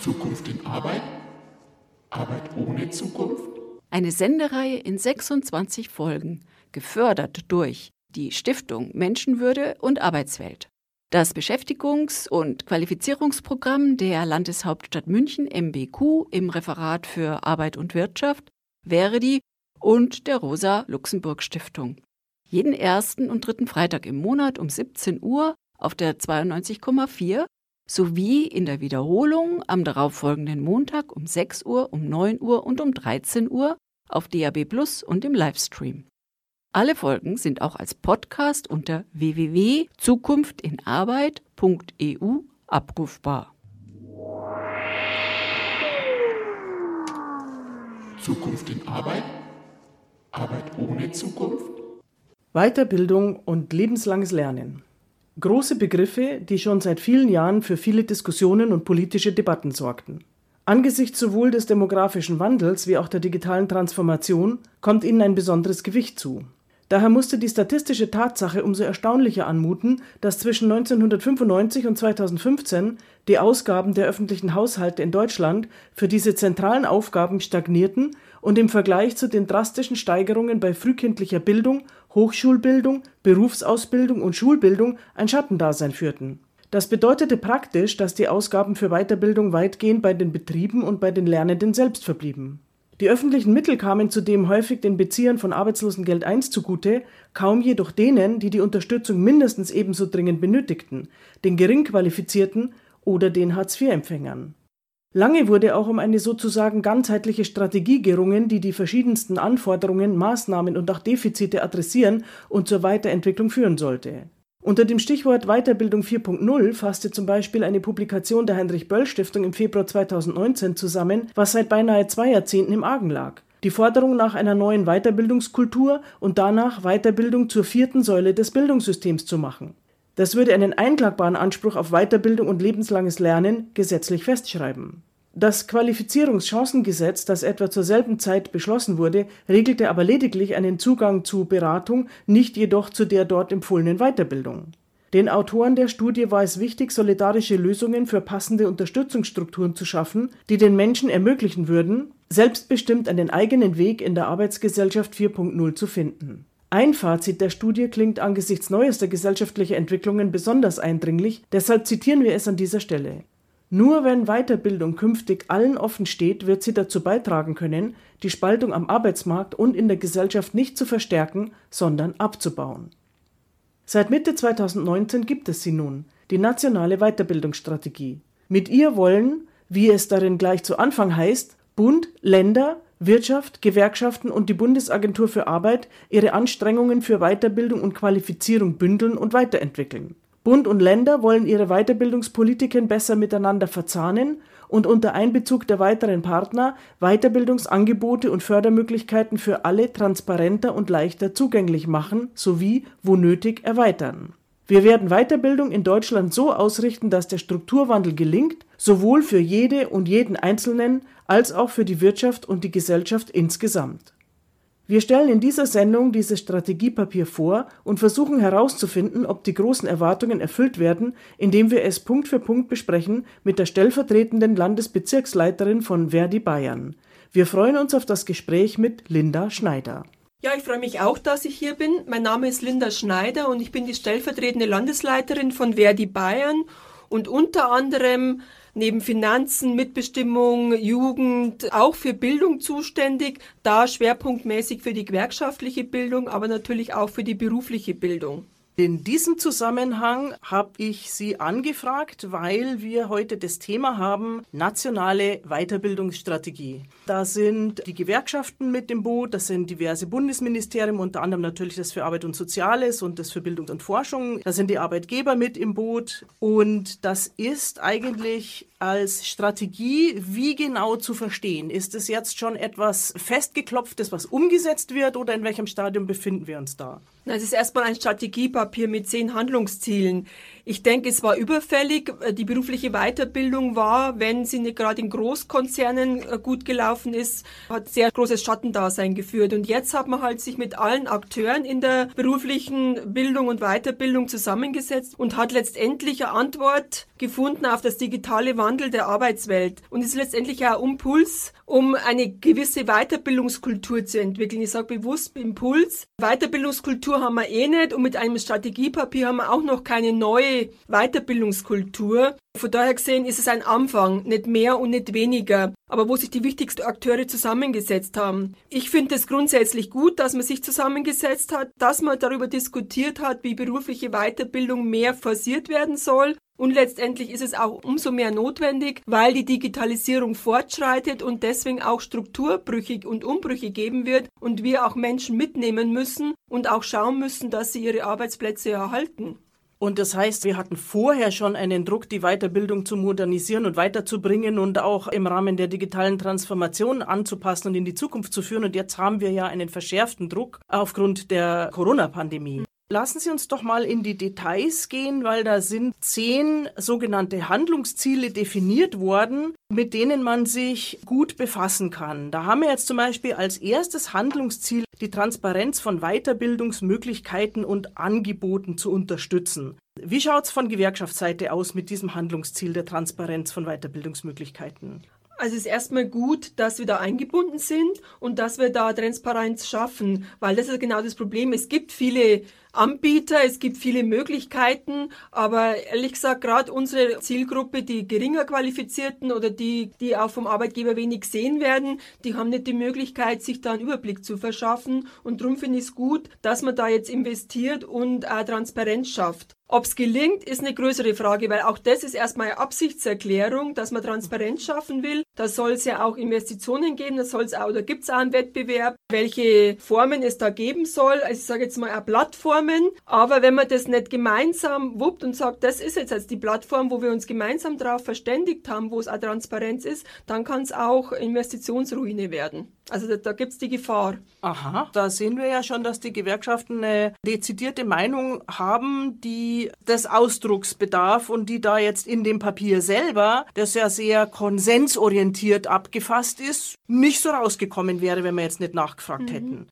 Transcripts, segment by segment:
Zukunft in Arbeit? Arbeit ohne Zukunft? Eine Sendereihe in 26 Folgen, gefördert durch die Stiftung Menschenwürde und Arbeitswelt. Das Beschäftigungs- und Qualifizierungsprogramm der Landeshauptstadt München MBQ im Referat für Arbeit und Wirtschaft, Verdi und der Rosa-Luxemburg-Stiftung. Jeden ersten und dritten Freitag im Monat um 17 Uhr auf der 92,4 sowie in der Wiederholung am darauffolgenden Montag um 6 Uhr, um 9 Uhr und um 13 Uhr auf DAB Plus und im Livestream. Alle Folgen sind auch als Podcast unter www.zukunftinarbeit.eu abrufbar. Zukunft in Arbeit? Arbeit ohne Zukunft? Weiterbildung und lebenslanges Lernen. Große Begriffe, die schon seit vielen Jahren für viele Diskussionen und politische Debatten sorgten. Angesichts sowohl des demografischen Wandels wie auch der digitalen Transformation kommt ihnen ein besonderes Gewicht zu. Daher musste die statistische Tatsache umso erstaunlicher anmuten, dass zwischen 1995 und 2015 die Ausgaben der öffentlichen Haushalte in Deutschland für diese zentralen Aufgaben stagnierten und im Vergleich zu den drastischen Steigerungen bei frühkindlicher Bildung, Hochschulbildung, Berufsausbildung und Schulbildung ein Schattendasein führten. Das bedeutete praktisch, dass die Ausgaben für Weiterbildung weitgehend bei den Betrieben und bei den Lernenden selbst verblieben die öffentlichen Mittel kamen zudem häufig den Beziehern von Arbeitslosengeld I zugute, kaum jedoch denen, die die Unterstützung mindestens ebenso dringend benötigten, den Geringqualifizierten oder den Hartz-IV-Empfängern. Lange wurde auch um eine sozusagen ganzheitliche Strategie gerungen, die die verschiedensten Anforderungen, Maßnahmen und auch Defizite adressieren und zur Weiterentwicklung führen sollte unter dem Stichwort Weiterbildung 4.0 fasste zum Beispiel eine Publikation der Heinrich-Böll-Stiftung im Februar 2019 zusammen, was seit beinahe zwei Jahrzehnten im Argen lag. Die Forderung nach einer neuen Weiterbildungskultur und danach Weiterbildung zur vierten Säule des Bildungssystems zu machen. Das würde einen einklagbaren Anspruch auf Weiterbildung und lebenslanges Lernen gesetzlich festschreiben das Qualifizierungschancengesetz, das etwa zur selben Zeit beschlossen wurde, regelte aber lediglich einen Zugang zu Beratung, nicht jedoch zu der dort empfohlenen Weiterbildung. Den Autoren der Studie war es wichtig, solidarische Lösungen für passende Unterstützungsstrukturen zu schaffen, die den Menschen ermöglichen würden, selbstbestimmt einen eigenen Weg in der Arbeitsgesellschaft 4.0 zu finden. Ein Fazit der Studie klingt angesichts neuester gesellschaftlicher Entwicklungen besonders eindringlich, deshalb zitieren wir es an dieser Stelle nur wenn Weiterbildung künftig allen offen steht, wird sie dazu beitragen können, die Spaltung am Arbeitsmarkt und in der Gesellschaft nicht zu verstärken, sondern abzubauen. Seit Mitte 2019 gibt es sie nun, die nationale Weiterbildungsstrategie. Mit ihr wollen, wie es darin gleich zu Anfang heißt, Bund, Länder, Wirtschaft, Gewerkschaften und die Bundesagentur für Arbeit ihre Anstrengungen für Weiterbildung und Qualifizierung bündeln und weiterentwickeln. Bund und Länder wollen ihre Weiterbildungspolitiken besser miteinander verzahnen und unter Einbezug der weiteren Partner Weiterbildungsangebote und Fördermöglichkeiten für alle transparenter und leichter zugänglich machen sowie, wo nötig, erweitern. Wir werden Weiterbildung in Deutschland so ausrichten, dass der Strukturwandel gelingt, sowohl für jede und jeden Einzelnen als auch für die Wirtschaft und die Gesellschaft insgesamt. Wir stellen in dieser Sendung dieses Strategiepapier vor und versuchen herauszufinden, ob die großen Erwartungen erfüllt werden, indem wir es Punkt für Punkt besprechen mit der stellvertretenden Landesbezirksleiterin von Verdi Bayern. Wir freuen uns auf das Gespräch mit Linda Schneider. Ja, ich freue mich auch, dass ich hier bin. Mein Name ist Linda Schneider und ich bin die stellvertretende Landesleiterin von Verdi Bayern und unter anderem neben Finanzen, Mitbestimmung, Jugend auch für Bildung zuständig, da schwerpunktmäßig für die gewerkschaftliche Bildung, aber natürlich auch für die berufliche Bildung. In diesem Zusammenhang habe ich Sie angefragt, weil wir heute das Thema haben, nationale Weiterbildungsstrategie. Da sind die Gewerkschaften mit im Boot, das sind diverse Bundesministerien, unter anderem natürlich das für Arbeit und Soziales und das für Bildung und Forschung. Da sind die Arbeitgeber mit im Boot und das ist eigentlich als Strategie wie genau zu verstehen? Ist es jetzt schon etwas festgeklopftes, was umgesetzt wird oder in welchem Stadium befinden wir uns da? Es ist erstmal ein Strategiepapier mit zehn Handlungszielen. Ich denke, es war überfällig. Die berufliche Weiterbildung war, wenn sie nicht gerade in Großkonzernen äh, gut gelaufen ist, hat sehr großes Schattendasein geführt. Und jetzt hat man halt sich mit allen Akteuren in der beruflichen Bildung und Weiterbildung zusammengesetzt und hat letztendlich eine Antwort gefunden auf das digitale Wandel Wandel der Arbeitswelt und ist letztendlich auch ein Impuls, um eine gewisse Weiterbildungskultur zu entwickeln. Ich sage bewusst Impuls. Weiterbildungskultur haben wir eh nicht und mit einem Strategiepapier haben wir auch noch keine neue Weiterbildungskultur. Von daher gesehen ist es ein Anfang, nicht mehr und nicht weniger, aber wo sich die wichtigsten Akteure zusammengesetzt haben. Ich finde es grundsätzlich gut, dass man sich zusammengesetzt hat, dass man darüber diskutiert hat, wie berufliche Weiterbildung mehr forciert werden soll und letztendlich ist es auch umso mehr notwendig, weil die Digitalisierung fortschreitet und deswegen auch Strukturbrüche und Umbrüche geben wird und wir auch Menschen mitnehmen müssen und auch schauen müssen, dass sie ihre Arbeitsplätze erhalten. Und das heißt, wir hatten vorher schon einen Druck, die Weiterbildung zu modernisieren und weiterzubringen und auch im Rahmen der digitalen Transformation anzupassen und in die Zukunft zu führen. Und jetzt haben wir ja einen verschärften Druck aufgrund der Corona-Pandemie. Lassen Sie uns doch mal in die Details gehen, weil da sind zehn sogenannte Handlungsziele definiert worden, mit denen man sich gut befassen kann. Da haben wir jetzt zum Beispiel als erstes Handlungsziel die Transparenz von Weiterbildungsmöglichkeiten und Angeboten zu unterstützen. Wie schaut es von Gewerkschaftsseite aus mit diesem Handlungsziel der Transparenz von Weiterbildungsmöglichkeiten? Also es ist erstmal gut, dass wir da eingebunden sind und dass wir da Transparenz schaffen, weil das ist genau das Problem. Es gibt viele Anbieter, es gibt viele Möglichkeiten, aber ehrlich gesagt, gerade unsere Zielgruppe, die geringer qualifizierten oder die, die auch vom Arbeitgeber wenig gesehen werden, die haben nicht die Möglichkeit, sich da einen Überblick zu verschaffen. Und darum finde ich es gut, dass man da jetzt investiert und auch Transparenz schafft. Ob es gelingt, ist eine größere Frage, weil auch das ist erstmal eine Absichtserklärung, dass man Transparenz schaffen will. Da soll es ja auch Investitionen geben, da soll es auch, da gibt es auch einen Wettbewerb, welche Formen es da geben soll. Also ich sage jetzt mal eine Plattformen, aber wenn man das nicht gemeinsam wuppt und sagt, das ist jetzt, jetzt die Plattform, wo wir uns gemeinsam darauf verständigt haben, wo es auch Transparenz ist, dann kann es auch Investitionsruine werden. Also da, da gibt es die Gefahr. Aha, da sehen wir ja schon, dass die Gewerkschaften eine dezidierte Meinung haben, die des Ausdrucks bedarf und die da jetzt in dem Papier selber, das ja sehr konsensorientiert abgefasst ist, nicht so rausgekommen wäre, wenn wir jetzt nicht nachgefragt mhm. hätten.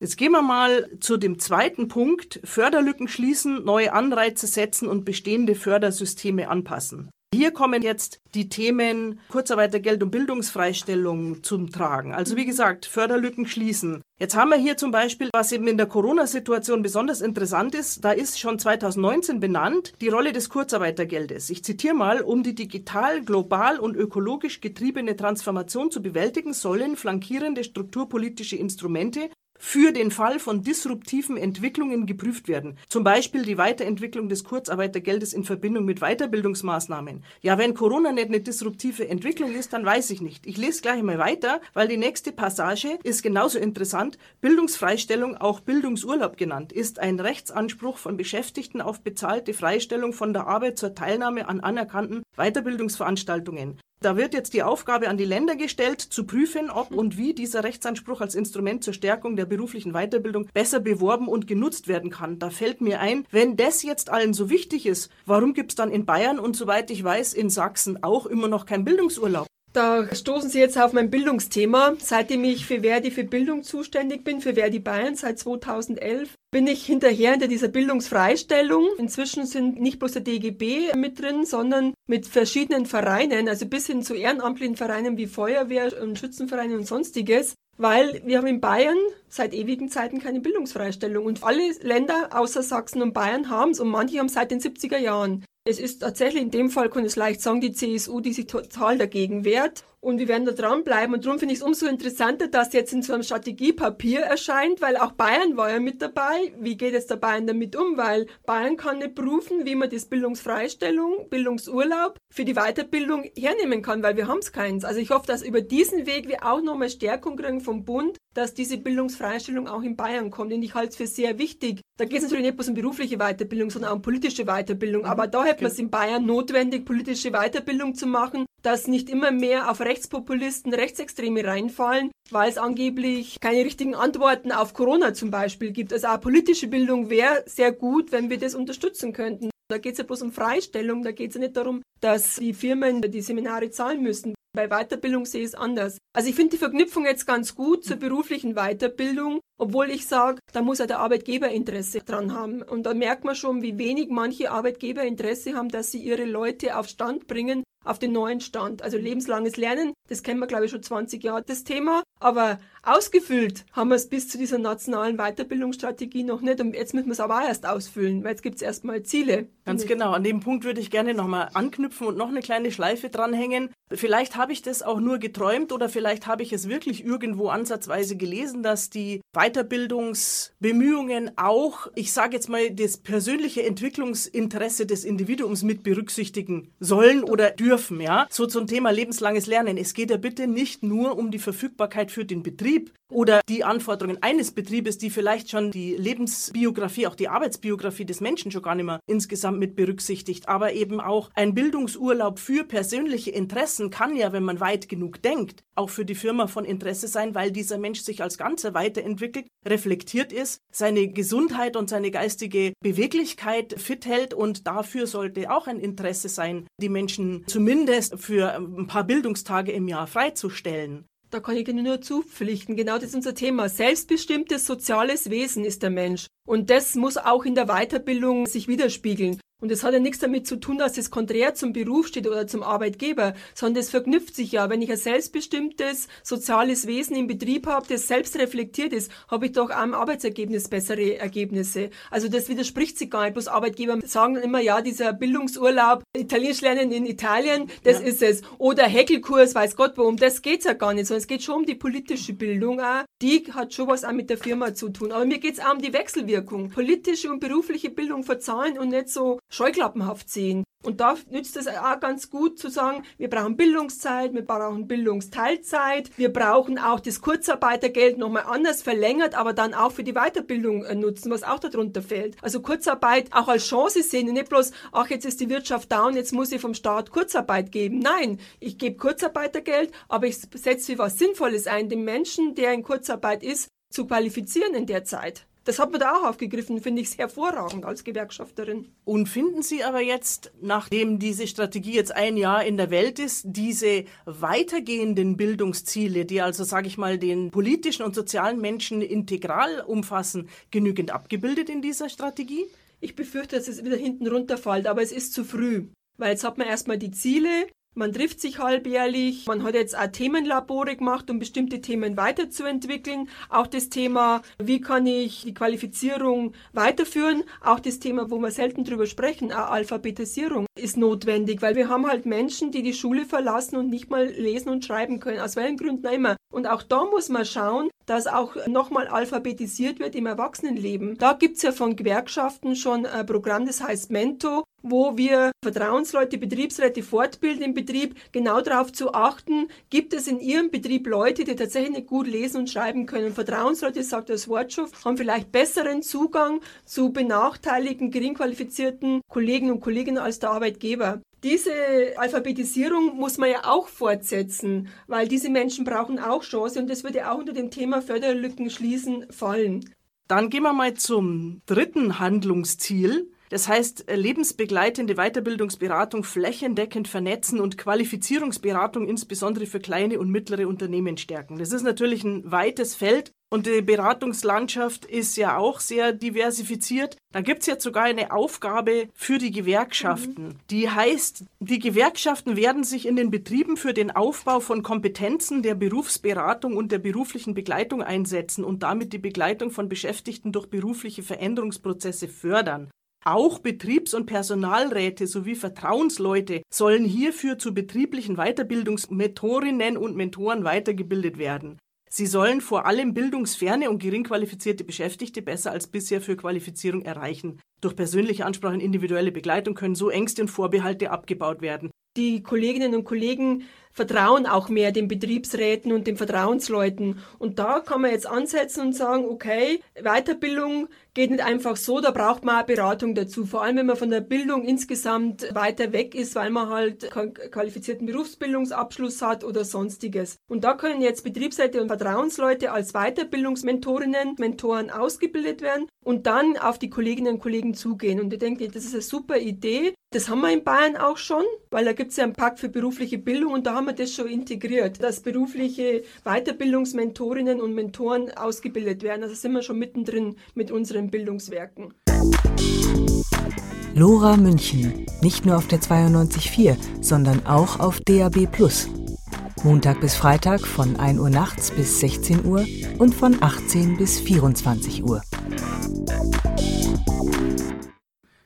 Jetzt gehen wir mal zu dem zweiten Punkt. Förderlücken schließen, neue Anreize setzen und bestehende Fördersysteme anpassen. Hier kommen jetzt die Themen Kurzarbeitergeld und Bildungsfreistellung zum Tragen. Also wie gesagt, Förderlücken schließen. Jetzt haben wir hier zum Beispiel, was eben in der Corona-Situation besonders interessant ist, da ist schon 2019 benannt die Rolle des Kurzarbeitergeldes. Ich zitiere mal, um die digital, global und ökologisch getriebene Transformation zu bewältigen, sollen flankierende strukturpolitische Instrumente für den Fall von disruptiven Entwicklungen geprüft werden. Zum Beispiel die Weiterentwicklung des Kurzarbeitergeldes in Verbindung mit Weiterbildungsmaßnahmen. Ja, wenn Corona nicht eine disruptive Entwicklung ist, dann weiß ich nicht. Ich lese gleich mal weiter, weil die nächste Passage ist genauso interessant. Bildungsfreistellung, auch Bildungsurlaub genannt, ist ein Rechtsanspruch von Beschäftigten auf bezahlte Freistellung von der Arbeit zur Teilnahme an anerkannten Weiterbildungsveranstaltungen. Da wird jetzt die Aufgabe an die Länder gestellt, zu prüfen, ob und wie dieser Rechtsanspruch als Instrument zur Stärkung der beruflichen Weiterbildung besser beworben und genutzt werden kann. Da fällt mir ein, wenn das jetzt allen so wichtig ist, warum gibt es dann in Bayern und soweit ich weiß in Sachsen auch immer noch keinen Bildungsurlaub? Da stoßen Sie jetzt auf mein Bildungsthema. Seitdem ich für Verdi für Bildung zuständig bin, für Verdi Bayern seit 2011, bin ich hinterher hinter dieser Bildungsfreistellung. Inzwischen sind nicht bloß der DGB mit drin, sondern mit verschiedenen Vereinen, also bis hin zu ehrenamtlichen Vereinen wie Feuerwehr und Schützenvereine und sonstiges. Weil wir haben in Bayern seit ewigen Zeiten keine Bildungsfreistellung und alle Länder außer Sachsen und Bayern haben es und manche haben es seit den 70er Jahren. Es ist tatsächlich in dem Fall, kann ich es leicht sagen, die CSU, die sich total dagegen wehrt. Und wir werden da dranbleiben. Und darum finde ich es umso interessanter, dass jetzt in so einem Strategiepapier erscheint, weil auch Bayern war ja mit dabei. Wie geht es der Bayern damit um? Weil Bayern kann nicht prüfen, wie man das Bildungsfreistellung, Bildungsurlaub für die Weiterbildung hernehmen kann, weil wir haben es keins. Also ich hoffe, dass über diesen Weg wir auch nochmal Stärkung kriegen vom Bund, dass diese Bildungsfreistellung auch in Bayern kommt. Und ich halte es für sehr wichtig. Da geht es natürlich nicht bloß um berufliche Weiterbildung, sondern auch um politische Weiterbildung. Aber da hätte man es in Bayern notwendig, politische Weiterbildung zu machen, dass nicht immer mehr auf Rechtspopulisten, Rechtsextreme reinfallen, weil es angeblich keine richtigen Antworten auf Corona zum Beispiel gibt. Also auch politische Bildung wäre sehr gut, wenn wir das unterstützen könnten. Da geht es ja bloß um Freistellung, da geht es ja nicht darum, dass die Firmen die Seminare zahlen müssen. Bei Weiterbildung sehe ich es anders. Also ich finde die Verknüpfung jetzt ganz gut zur beruflichen Weiterbildung, obwohl ich sage, da muss ja der Arbeitgeber Interesse dran haben. Und da merkt man schon, wie wenig manche Arbeitgeber Interesse haben, dass sie ihre Leute auf Stand bringen, auf den neuen Stand. Also lebenslanges Lernen, das kennen wir, glaube ich, schon 20 Jahre, das Thema. Aber ausgefüllt haben wir es bis zu dieser nationalen Weiterbildungsstrategie noch nicht. Und jetzt müssen wir es aber auch erst ausfüllen, weil jetzt gibt es erstmal Ziele. Ganz genau. An dem Punkt würde ich gerne nochmal anknüpfen und noch eine kleine Schleife dranhängen. Vielleicht habe ich das auch nur geträumt oder vielleicht habe ich es wirklich irgendwo ansatzweise gelesen, dass die Weiterbildungsbemühungen auch, ich sage jetzt mal, das persönliche Entwicklungsinteresse des Individuums mit berücksichtigen sollen oder dürfen, ja. So zum Thema lebenslanges Lernen. Es geht ja bitte nicht nur um die Verfügbarkeit für den Betrieb oder die Anforderungen eines Betriebes, die vielleicht schon die Lebensbiografie, auch die Arbeitsbiografie des Menschen schon gar nicht mehr insgesamt mit berücksichtigt, aber eben auch ein Bildungsurlaub für persönliche Interessen kann ja, wenn man weit genug denkt, auch für die Firma von Interesse sein, weil dieser Mensch sich als Ganzer weiterentwickelt, reflektiert ist, seine Gesundheit und seine geistige Beweglichkeit fit hält und dafür sollte auch ein Interesse sein, die Menschen zumindest für ein paar Bildungstage im Jahr freizustellen. Da kann ich Ihnen nur zupflichten. Genau das ist unser Thema. Selbstbestimmtes soziales Wesen ist der Mensch. Und das muss auch in der Weiterbildung sich widerspiegeln. Und das hat ja nichts damit zu tun, dass es konträr zum Beruf steht oder zum Arbeitgeber, sondern das verknüpft sich ja. Wenn ich ein selbstbestimmtes soziales Wesen im Betrieb habe, das selbst reflektiert ist, habe ich doch am Arbeitsergebnis bessere Ergebnisse. Also das widerspricht sich gar nicht. Bloß Arbeitgeber sagen immer, ja, dieser Bildungsurlaub, Italienisch lernen in Italien, das ja. ist es. Oder Häkelkurs, weiß Gott um das geht's ja gar nicht, sondern es geht schon um die politische Bildung auch. Die hat schon was auch mit der Firma zu tun. Aber mir geht's auch um die Wechselwirkung. Politische und berufliche Bildung verzahlen und nicht so scheuklappenhaft sehen. Und da nützt es auch ganz gut zu sagen, wir brauchen Bildungszeit, wir brauchen Bildungsteilzeit, wir brauchen auch das Kurzarbeitergeld nochmal anders verlängert, aber dann auch für die Weiterbildung äh, nutzen, was auch darunter fällt. Also Kurzarbeit auch als Chance sehen und nicht bloß, ach, jetzt ist die Wirtschaft down, jetzt muss ich vom Staat Kurzarbeit geben. Nein, ich gebe Kurzarbeitergeld, aber ich setze für was Sinnvolles ein, den Menschen, der in Kurzarbeit ist, zu qualifizieren in der Zeit. Das hat man da auch aufgegriffen, finde ich hervorragend als Gewerkschafterin. Und finden Sie aber jetzt, nachdem diese Strategie jetzt ein Jahr in der Welt ist, diese weitergehenden Bildungsziele, die also, sage ich mal, den politischen und sozialen Menschen integral umfassen, genügend abgebildet in dieser Strategie? Ich befürchte, dass es wieder hinten runterfällt, aber es ist zu früh. Weil jetzt hat man erstmal die Ziele, man trifft sich halbjährlich. Man hat jetzt auch Themenlabore gemacht, um bestimmte Themen weiterzuentwickeln. Auch das Thema, wie kann ich die Qualifizierung weiterführen. Auch das Thema, wo wir selten drüber sprechen, auch Alphabetisierung ist notwendig, weil wir haben halt Menschen, die die Schule verlassen und nicht mal lesen und schreiben können. Aus welchen Gründen immer. Und auch da muss man schauen, dass auch nochmal alphabetisiert wird im Erwachsenenleben. Da gibt's ja von Gewerkschaften schon ein Programm, das heißt Mento, wo wir Vertrauensleute, Betriebsräte fortbilden im Betrieb, genau darauf zu achten, gibt es in ihrem Betrieb Leute, die tatsächlich nicht gut lesen und schreiben können. Vertrauensleute, sagt das Wort schon, haben vielleicht besseren Zugang zu benachteiligten, geringqualifizierten Kollegen und Kolleginnen als der Arbeitgeber. Diese Alphabetisierung muss man ja auch fortsetzen, weil diese Menschen brauchen auch Chance und das würde auch unter dem Thema Förderlücken schließen fallen. Dann gehen wir mal zum dritten Handlungsziel. Das heißt, äh, lebensbegleitende Weiterbildungsberatung flächendeckend vernetzen und Qualifizierungsberatung insbesondere für kleine und mittlere Unternehmen stärken. Das ist natürlich ein weites Feld und die Beratungslandschaft ist ja auch sehr diversifiziert. Da gibt es jetzt sogar eine Aufgabe für die Gewerkschaften. Mhm. Die heißt, die Gewerkschaften werden sich in den Betrieben für den Aufbau von Kompetenzen der Berufsberatung und der beruflichen Begleitung einsetzen und damit die Begleitung von Beschäftigten durch berufliche Veränderungsprozesse fördern. Auch Betriebs- und Personalräte sowie Vertrauensleute sollen hierfür zu betrieblichen Weiterbildungsmentorinnen und Mentoren weitergebildet werden. Sie sollen vor allem bildungsferne und gering qualifizierte Beschäftigte besser als bisher für Qualifizierung erreichen. Durch persönliche Ansprache und individuelle Begleitung können so Ängste und Vorbehalte abgebaut werden. Die Kolleginnen und Kollegen vertrauen auch mehr den Betriebsräten und den Vertrauensleuten. Und da kann man jetzt ansetzen und sagen, okay, Weiterbildung geht nicht einfach so, da braucht man auch Beratung dazu. Vor allem, wenn man von der Bildung insgesamt weiter weg ist, weil man halt keinen qualifizierten Berufsbildungsabschluss hat oder sonstiges. Und da können jetzt Betriebsräte und Vertrauensleute als Weiterbildungsmentorinnen, Mentoren ausgebildet werden und dann auf die Kolleginnen und Kollegen zugehen. Und ich denke, das ist eine super Idee. Das haben wir in Bayern auch schon, weil da gibt es ja einen Pakt für berufliche Bildung und da haben wir das schon integriert, dass berufliche Weiterbildungsmentorinnen und Mentoren ausgebildet werden. Also sind wir schon mittendrin mit unseren Bildungswerken. Lora München, nicht nur auf der 92.4, sondern auch auf DAB+. Montag bis Freitag von 1 Uhr nachts bis 16 Uhr und von 18 bis 24 Uhr.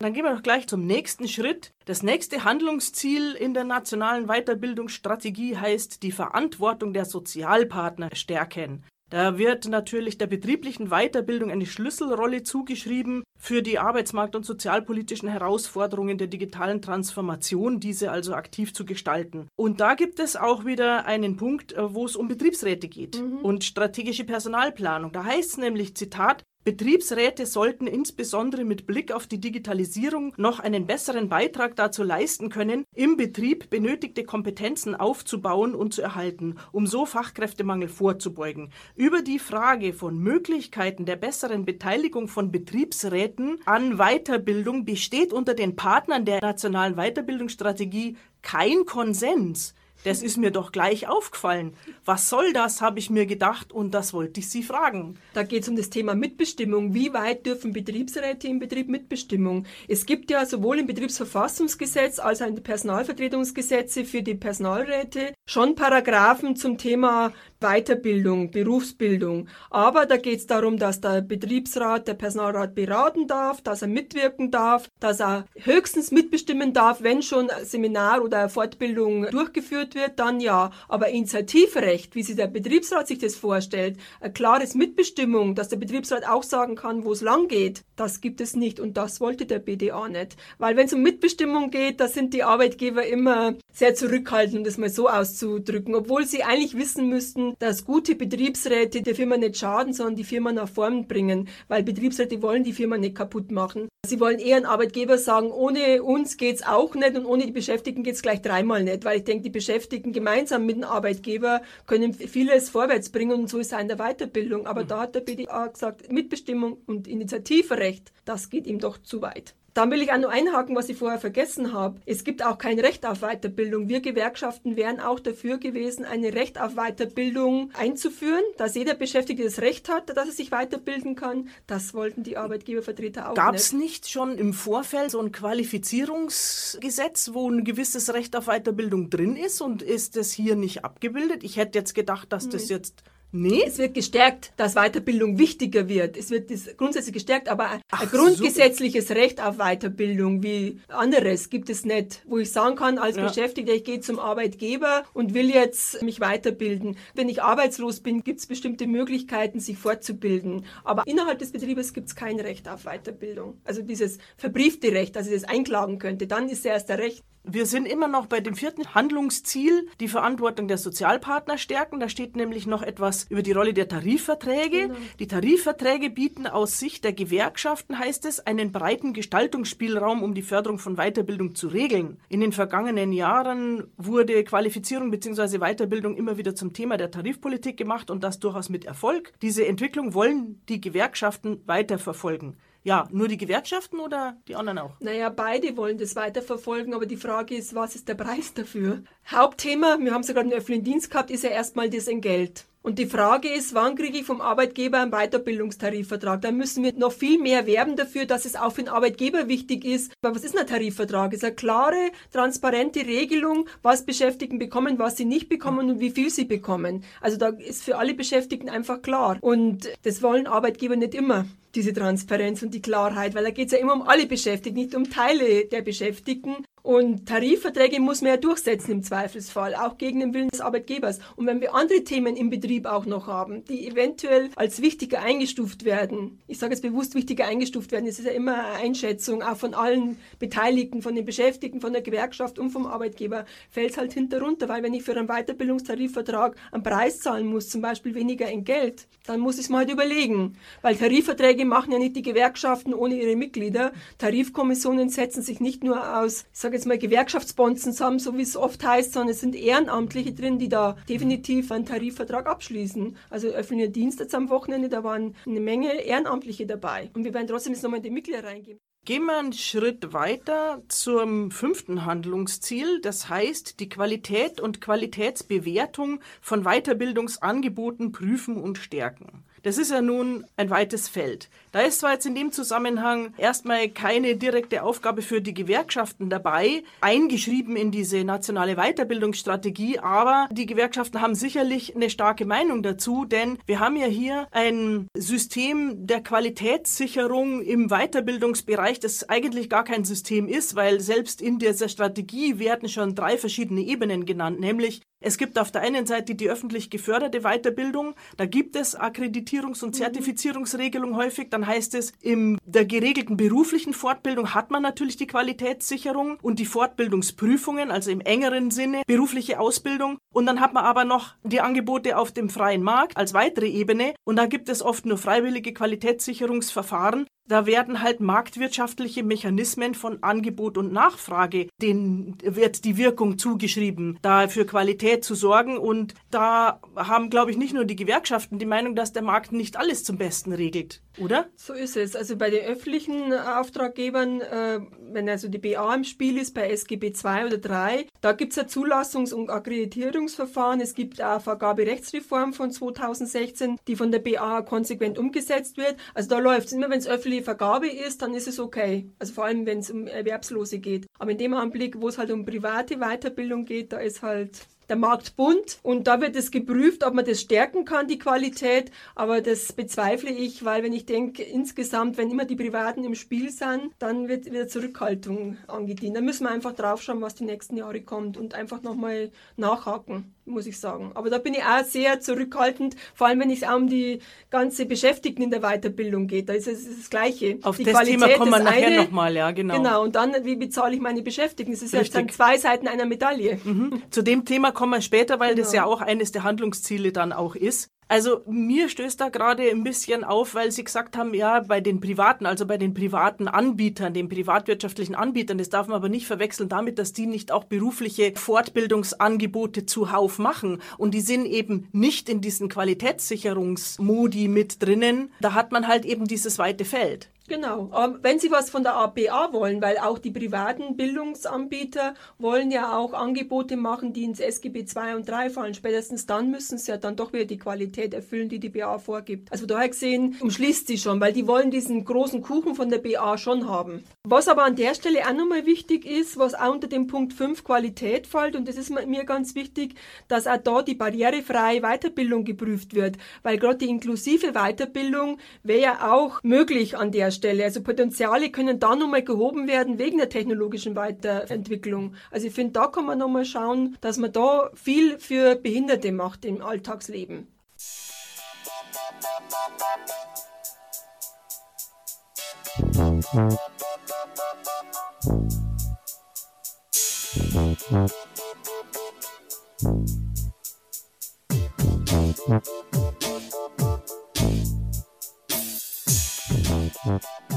Dann gehen wir doch gleich zum nächsten Schritt. Das nächste Handlungsziel in der nationalen Weiterbildungsstrategie heißt die Verantwortung der Sozialpartner stärken. Da wird natürlich der betrieblichen Weiterbildung eine Schlüsselrolle zugeschrieben für die arbeitsmarkt- und sozialpolitischen Herausforderungen der digitalen Transformation, diese also aktiv zu gestalten. Und da gibt es auch wieder einen Punkt, äh, wo es um Betriebsräte geht mhm. und strategische Personalplanung. Da heißt es nämlich, Zitat, Betriebsräte sollten insbesondere mit Blick auf die Digitalisierung noch einen besseren Beitrag dazu leisten können, im Betrieb benötigte Kompetenzen aufzubauen und zu erhalten, um so Fachkräftemangel vorzubeugen. Über die Frage von Möglichkeiten der besseren Beteiligung von Betriebsräten an Weiterbildung besteht unter den Partnern der nationalen Weiterbildungsstrategie kein Konsens. Das ist mir doch gleich aufgefallen. Was soll das, habe ich mir gedacht und das wollte ich Sie fragen. Da geht es um das Thema Mitbestimmung. Wie weit dürfen Betriebsräte im Betrieb Mitbestimmung? Es gibt ja sowohl im Betriebsverfassungsgesetz als auch in den Personalvertretungsgesetze für die Personalräte schon Paragraphen zum Thema Weiterbildung, Berufsbildung. Aber da geht es darum, dass der Betriebsrat, der Personalrat beraten darf, dass er mitwirken darf, dass er höchstens mitbestimmen darf, wenn schon Seminar oder Fortbildung durchgeführt wird, dann ja. Aber Initiativrecht, wie sich der Betriebsrat sich das vorstellt, ein klares Mitbestimmung, dass der Betriebsrat auch sagen kann, wo es lang geht, das gibt es nicht. Und das wollte der BDA nicht. Weil wenn es um Mitbestimmung geht, da sind die Arbeitgeber immer sehr zurückhaltend, um das mal so auszudrücken, obwohl sie eigentlich wissen müssten, dass gute Betriebsräte der Firma nicht schaden, sondern die Firma nach vorn bringen, weil Betriebsräte wollen die Firma nicht kaputt machen. Sie wollen eher einen Arbeitgeber sagen, ohne uns geht's auch nicht und ohne die Beschäftigten geht's gleich dreimal nicht, weil ich denke, die Beschäftigten gemeinsam mit dem Arbeitgeber können vieles vorwärts bringen und so ist es in der Weiterbildung. Aber mhm. da hat der BDA gesagt, Mitbestimmung und Initiativrecht, das geht ihm doch zu weit. Dann will ich auch noch einhaken, was ich vorher vergessen habe. Es gibt auch kein Recht auf Weiterbildung. Wir Gewerkschaften wären auch dafür gewesen, ein Recht auf Weiterbildung einzuführen, dass jeder Beschäftigte das Recht hat, dass er sich weiterbilden kann. Das wollten die Arbeitgebervertreter auch Gab es nicht. nicht schon im Vorfeld so ein Qualifizierungsgesetz, wo ein gewisses Recht auf Weiterbildung drin ist und ist es hier nicht abgebildet? Ich hätte jetzt gedacht, dass das jetzt Nee. Es wird gestärkt, dass Weiterbildung wichtiger wird. Es wird das grundsätzlich gestärkt, aber ein, Ach, grundgesetzliches so. Recht auf Weiterbildung wie anderes gibt es nicht, wo ich sagen kann als ja. Beschäftigter, ich gehe zum Arbeitgeber und will jetzt mich weiterbilden. Wenn ich arbeitslos bin, gibt es bestimmte Möglichkeiten, sich fortzubilden. Aber innerhalb des Betriebes gibt es kein Recht auf Weiterbildung. Also dieses verbriefte Recht, dass ich das einklagen könnte, dann ist erst der Recht. Wir sind immer noch bei dem vierten Handlungsziel, die Verantwortung der Sozialpartner stärken. Da steht nämlich noch etwas über die Rolle der Tarifverträge. Genau. Die Tarifverträge bieten aus Sicht der Gewerkschaften, heißt es, einen breiten Gestaltungsspielraum, um die Förderung von Weiterbildung zu regeln. In den vergangenen Jahren wurde Qualifizierung bzw. Weiterbildung immer wieder zum Thema der Tarifpolitik gemacht und das durchaus mit Erfolg. Diese Entwicklung wollen die Gewerkschaften weiterverfolgen. Ja, nur die Gewerkschaften oder die anderen auch? Naja, beide wollen das weiterverfolgen, aber die Frage ist, was ist der Preis dafür? Hauptthema, wir haben gerade im öffentlichen Dienst gehabt, ist ja erstmal das Entgelt. Und die Frage ist, wann kriege ich vom Arbeitgeber einen Weiterbildungstarifvertrag? Da müssen wir noch viel mehr werben dafür, dass es auch für den Arbeitgeber wichtig ist. Aber was ist ein Tarifvertrag? Es ist eine klare, transparente Regelung, was Beschäftigten bekommen, was sie nicht bekommen und wie viel sie bekommen. Also da ist für alle Beschäftigten einfach klar. Und das wollen Arbeitgeber nicht immer diese Transparenz und die Klarheit, weil da geht es ja immer um alle Beschäftigten, nicht um Teile der Beschäftigten. Und Tarifverträge muss man ja durchsetzen im Zweifelsfall, auch gegen den Willen des Arbeitgebers. Und wenn wir andere Themen im Betrieb auch noch haben, die eventuell als wichtiger eingestuft werden, ich sage jetzt bewusst wichtiger eingestuft werden, es ist ja immer eine Einschätzung, auch von allen Beteiligten, von den Beschäftigten, von der Gewerkschaft und vom Arbeitgeber, fällt es halt hinter runter, weil wenn ich für einen Weiterbildungstarifvertrag einen Preis zahlen muss, zum Beispiel weniger Entgelt, dann muss ich es mal halt überlegen. Weil Tarifverträge machen ja nicht die Gewerkschaften ohne ihre Mitglieder. Tarifkommissionen setzen sich nicht nur aus, ich sage jetzt mal, Gewerkschaftsbonzen zusammen, so wie es oft heißt, sondern es sind Ehrenamtliche drin, die da definitiv einen Tarifvertrag abschließen. Also öffentlicher Dienst jetzt am Wochenende, da waren eine Menge Ehrenamtliche dabei. Und wir werden trotzdem jetzt nochmal in die Mitglieder reingeben. Gehen wir einen Schritt weiter zum fünften Handlungsziel, das heißt die Qualität und Qualitätsbewertung von Weiterbildungsangeboten prüfen und stärken. Das ist ja nun ein weites Feld. Da ist zwar jetzt in dem Zusammenhang erstmal keine direkte Aufgabe für die Gewerkschaften dabei, eingeschrieben in diese nationale Weiterbildungsstrategie, aber die Gewerkschaften haben sicherlich eine starke Meinung dazu, denn wir haben ja hier ein System der Qualitätssicherung im Weiterbildungsbereich, das eigentlich gar kein System ist, weil selbst in dieser Strategie werden schon drei verschiedene Ebenen genannt, nämlich es gibt auf der einen Seite die öffentlich geförderte Weiterbildung, da gibt es Akkreditierungs- und mhm. Zertifizierungsregelung häufig, dann heißt es, in der geregelten beruflichen Fortbildung hat man natürlich die Qualitätssicherung und die Fortbildungsprüfungen, also im engeren Sinne berufliche Ausbildung. Und dann hat man aber noch die Angebote auf dem freien Markt als weitere Ebene und da gibt es oft nur freiwillige Qualitätssicherungsverfahren. Da werden halt marktwirtschaftliche Mechanismen von Angebot und Nachfrage, denen wird die Wirkung zugeschrieben, da für Qualität zu sorgen. Und da haben, glaube ich, nicht nur die Gewerkschaften die Meinung, dass der Markt nicht alles zum Besten regelt, oder? So ist es. Also bei den öffentlichen Auftraggebern, äh, wenn also die BA im Spiel ist, bei SGB 2 oder 3, da gibt es ja Zulassungs- und Akkreditierungsverfahren. Es gibt auch Vergaberechtsreform von 2016, die von der BA konsequent umgesetzt wird. Also da läuft es immer, wenn es öffentlich die Vergabe ist, dann ist es okay. Also vor allem, wenn es um Erwerbslose geht. Aber in dem Augenblick, wo es halt um private Weiterbildung geht, da ist halt der Markt bunt und da wird es geprüft, ob man das stärken kann, die Qualität. Aber das bezweifle ich, weil wenn ich denke, insgesamt, wenn immer die Privaten im Spiel sind, dann wird wieder Zurückhaltung angedient. Da müssen wir einfach draufschauen, was die nächsten Jahre kommt und einfach nochmal nachhaken, muss ich sagen. Aber da bin ich auch sehr zurückhaltend, vor allem wenn es um die ganze Beschäftigten in der Weiterbildung geht. Da ist es das Gleiche. Auf die das Qualität Thema kommen wir nachher nochmal, ja, genau. Genau, und dann, wie bezahle ich meine Beschäftigten? Das ist Richtig. ja dann zwei Seiten einer Medaille. Mhm. Zu dem Thema kommen wir später, weil genau. das ja auch eines der Handlungsziele dann auch ist. Also mir stößt da gerade ein bisschen auf, weil Sie gesagt haben, ja, bei den privaten, also bei den privaten Anbietern, den privatwirtschaftlichen Anbietern, das darf man aber nicht verwechseln damit, dass die nicht auch berufliche Fortbildungsangebote zuhauf machen. Und die sind eben nicht in diesen Qualitätssicherungsmodi mit drinnen. Da hat man halt eben dieses weite Feld. Genau. Aber wenn Sie was von der APA wollen, weil auch die privaten Bildungsanbieter wollen ja auch Angebote machen, die ins SGB 2 und 3 fallen. Spätestens dann müssen sie ja dann doch wieder die Qualität erfüllen, die die BA vorgibt. Also daher gesehen umschließt sie schon, weil die wollen diesen großen Kuchen von der BA schon haben. Was aber an der Stelle auch nochmal wichtig ist, was auch unter dem Punkt 5 Qualität fällt, und das ist mir ganz wichtig, dass auch da die barrierefreie Weiterbildung geprüft wird, weil gerade die inklusive Weiterbildung wäre ja auch möglich an der Stelle. Stelle. Also Potenziale können da nochmal gehoben werden wegen der technologischen Weiterentwicklung. Also ich finde, da kann man nochmal schauen, dass man da viel für Behinderte macht im Alltagsleben. Mm-hmm.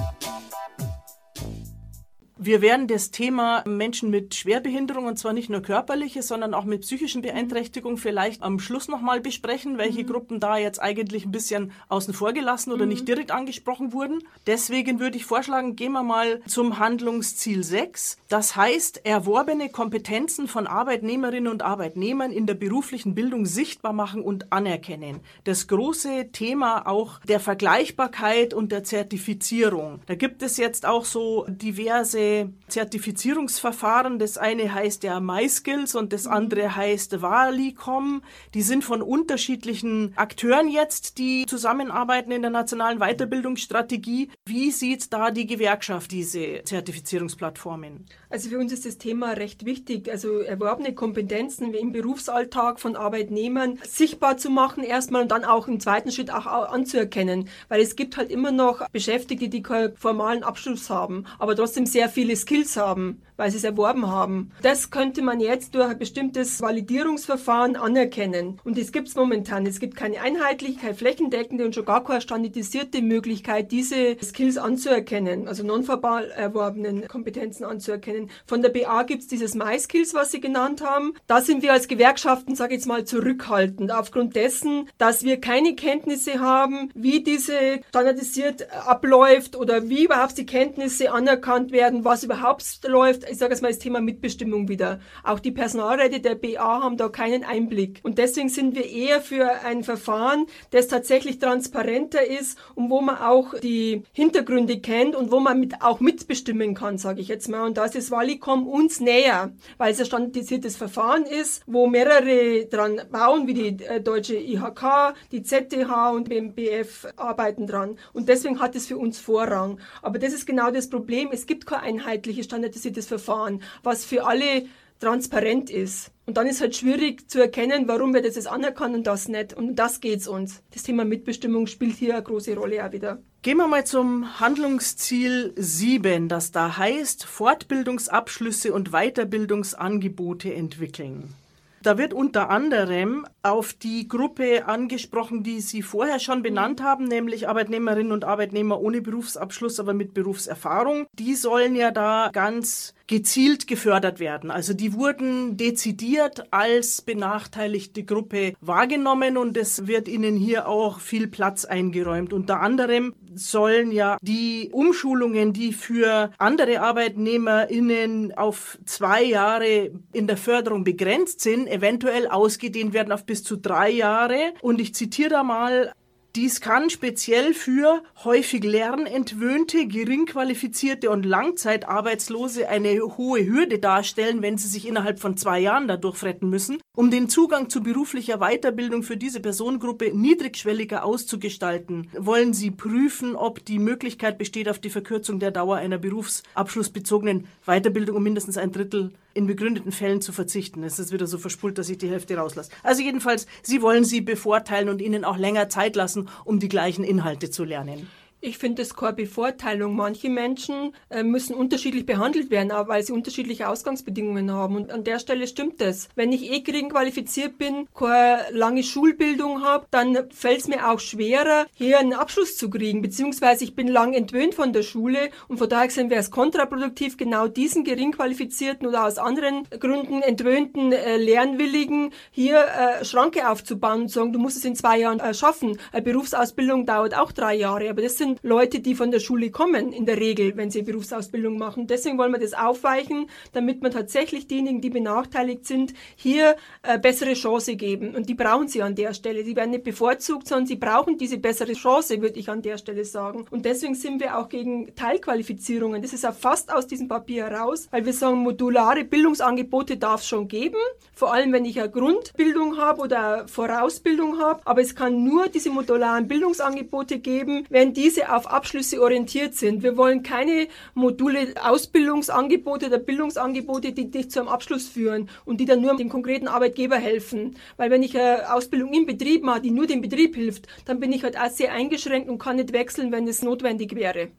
Wir werden das Thema Menschen mit Schwerbehinderung und zwar nicht nur körperliche, sondern auch mit psychischen Beeinträchtigungen vielleicht am Schluss nochmal besprechen, welche mhm. Gruppen da jetzt eigentlich ein bisschen außen vor gelassen oder mhm. nicht direkt angesprochen wurden. Deswegen würde ich vorschlagen, gehen wir mal zum Handlungsziel 6. Das heißt, erworbene Kompetenzen von Arbeitnehmerinnen und Arbeitnehmern in der beruflichen Bildung sichtbar machen und anerkennen. Das große Thema auch der Vergleichbarkeit und der Zertifizierung. Da gibt es jetzt auch so diverse zwei Zertifizierungsverfahren. Das eine heißt ja MySkills und das andere heißt Walicom. Die sind von unterschiedlichen Akteuren jetzt, die zusammenarbeiten in der nationalen Weiterbildungsstrategie. Wie sieht da die Gewerkschaft diese Zertifizierungsplattformen? Also für uns ist das Thema recht wichtig, also erworbene Kompetenzen im Berufsalltag von Arbeitnehmern sichtbar zu machen erstmal und dann auch im zweiten Schritt auch anzuerkennen, weil es gibt halt immer noch Beschäftigte, die keinen formalen Abschluss haben, aber trotzdem sehr viele Skills haben, weil sie es erworben haben. Das könnte man jetzt durch ein bestimmtes Validierungsverfahren anerkennen und das gibt es momentan. Es gibt keine einheitliche, keine flächendeckende und schon gar keine standardisierte Möglichkeit, diese Skills anzuerkennen, also nonverbal erworbenen Kompetenzen anzuerkennen. Von der BA gibt es dieses MySkills, was Sie genannt haben. Da sind wir als Gewerkschaften, sage ich jetzt mal, zurückhaltend, aufgrund dessen, dass wir keine Kenntnisse haben, wie diese standardisiert abläuft oder wie überhaupt die Kenntnisse anerkannt werden, was überhaupt läuft. Ich sage jetzt mal das Thema Mitbestimmung wieder. Auch die Personalräte der BA haben da keinen Einblick. Und deswegen sind wir eher für ein Verfahren, das tatsächlich transparenter ist und wo man auch die Hintergründe kennt und wo man mit, auch mitbestimmen kann, sage ich jetzt mal. Und da ist das Walicom uns näher, weil es ein standardisiertes Verfahren ist, wo mehrere dran bauen, wie die äh, deutsche IHK, die ZDH und BMBF arbeiten dran. Und deswegen hat es für uns Vorrang. Aber das ist genau das Problem. Es gibt kein einheitliches standardisiertes Verfahren, was für alle transparent ist. Und dann ist halt schwierig zu erkennen, warum wir das jetzt anerkennen und das nicht. Und das geht's uns. Das Thema Mitbestimmung spielt hier eine große Rolle auch wieder. Gehen wir mal zum Handlungsziel 7, das da heißt Fortbildungsabschlüsse und Weiterbildungsangebote entwickeln. Da wird unter anderem auf die Gruppe angesprochen, die Sie vorher schon benannt haben, nämlich Arbeitnehmerinnen und Arbeitnehmer ohne Berufsabschluss, aber mit Berufserfahrung. Die sollen ja da ganz gezielt gefördert werden. Also die wurden dezidiert als benachteiligte Gruppe wahrgenommen und es wird ihnen hier auch viel Platz eingeräumt. Unter anderem sollen ja die Umschulungen, die für andere ArbeitnehmerInnen auf zwei Jahre in der Förderung begrenzt sind, eventuell ausgedehnt werden auf bis zu drei Jahre. Und ich zitiere da mal dies kann speziell für häufig lernentwöhnte, geringqualifizierte und Langzeitarbeitslose eine hohe Hürde darstellen, wenn sie sich innerhalb von zwei Jahren dadurch fretten müssen. Um den Zugang zu beruflicher Weiterbildung für diese Personengruppe niedrigschwelliger auszugestalten, wollen sie prüfen, ob die Möglichkeit besteht, auf die Verkürzung der Dauer einer berufsabschlussbezogenen Weiterbildung um mindestens ein Drittel in begründeten Fällen zu verzichten. Es ist wieder so verspult, dass ich die Hälfte rauslasse. Also jedenfalls, sie wollen sie bevorteilen und ihnen auch länger Zeit lassen, um die gleichen Inhalte zu lernen. Ich finde das keine Bevorteilung. Manche Menschen äh, müssen unterschiedlich behandelt werden, auch weil sie unterschiedliche Ausgangsbedingungen haben. Und an der Stelle stimmt das. Wenn ich eh gering qualifiziert bin, keine lange Schulbildung habe, dann fällt es mir auch schwerer, hier einen Abschluss zu kriegen. Beziehungsweise ich bin lang entwöhnt von der Schule und von daher gesehen wäre es kontraproduktiv, genau diesen gering qualifizierten oder aus anderen Gründen entwöhnten äh, Lernwilligen hier äh, Schranke aufzubauen und zu sagen, du musst es in zwei Jahren äh, schaffen. Eine Berufsausbildung dauert auch drei Jahre, aber das sind sind Leute, die von der Schule kommen, in der Regel, wenn sie Berufsausbildung machen. Deswegen wollen wir das aufweichen, damit man tatsächlich diejenigen, die benachteiligt sind, hier äh, bessere Chance geben. Und die brauchen sie an der Stelle. Die werden nicht bevorzugt, sondern sie brauchen diese bessere Chance, würde ich an der Stelle sagen. Und deswegen sind wir auch gegen Teilqualifizierungen. Das ist auch fast aus diesem Papier heraus, weil wir sagen, modulare Bildungsangebote darf es schon geben, vor allem wenn ich eine Grundbildung habe oder eine Vorausbildung habe. Aber es kann nur diese modularen Bildungsangebote geben, wenn diese Kurse auf Abschlüsse orientiert sind. Wir wollen keine Module, Ausbildungsangebote oder Bildungsangebote, die nicht zu einem Abschluss führen und die dann nur dem konkreten Arbeitgeber helfen. Weil wenn ich eine Ausbildung im Betrieb mache, die nur dem Betrieb hilft, dann bin ich halt auch sehr eingeschränkt und kann nicht wechseln, wenn es notwendig wäre.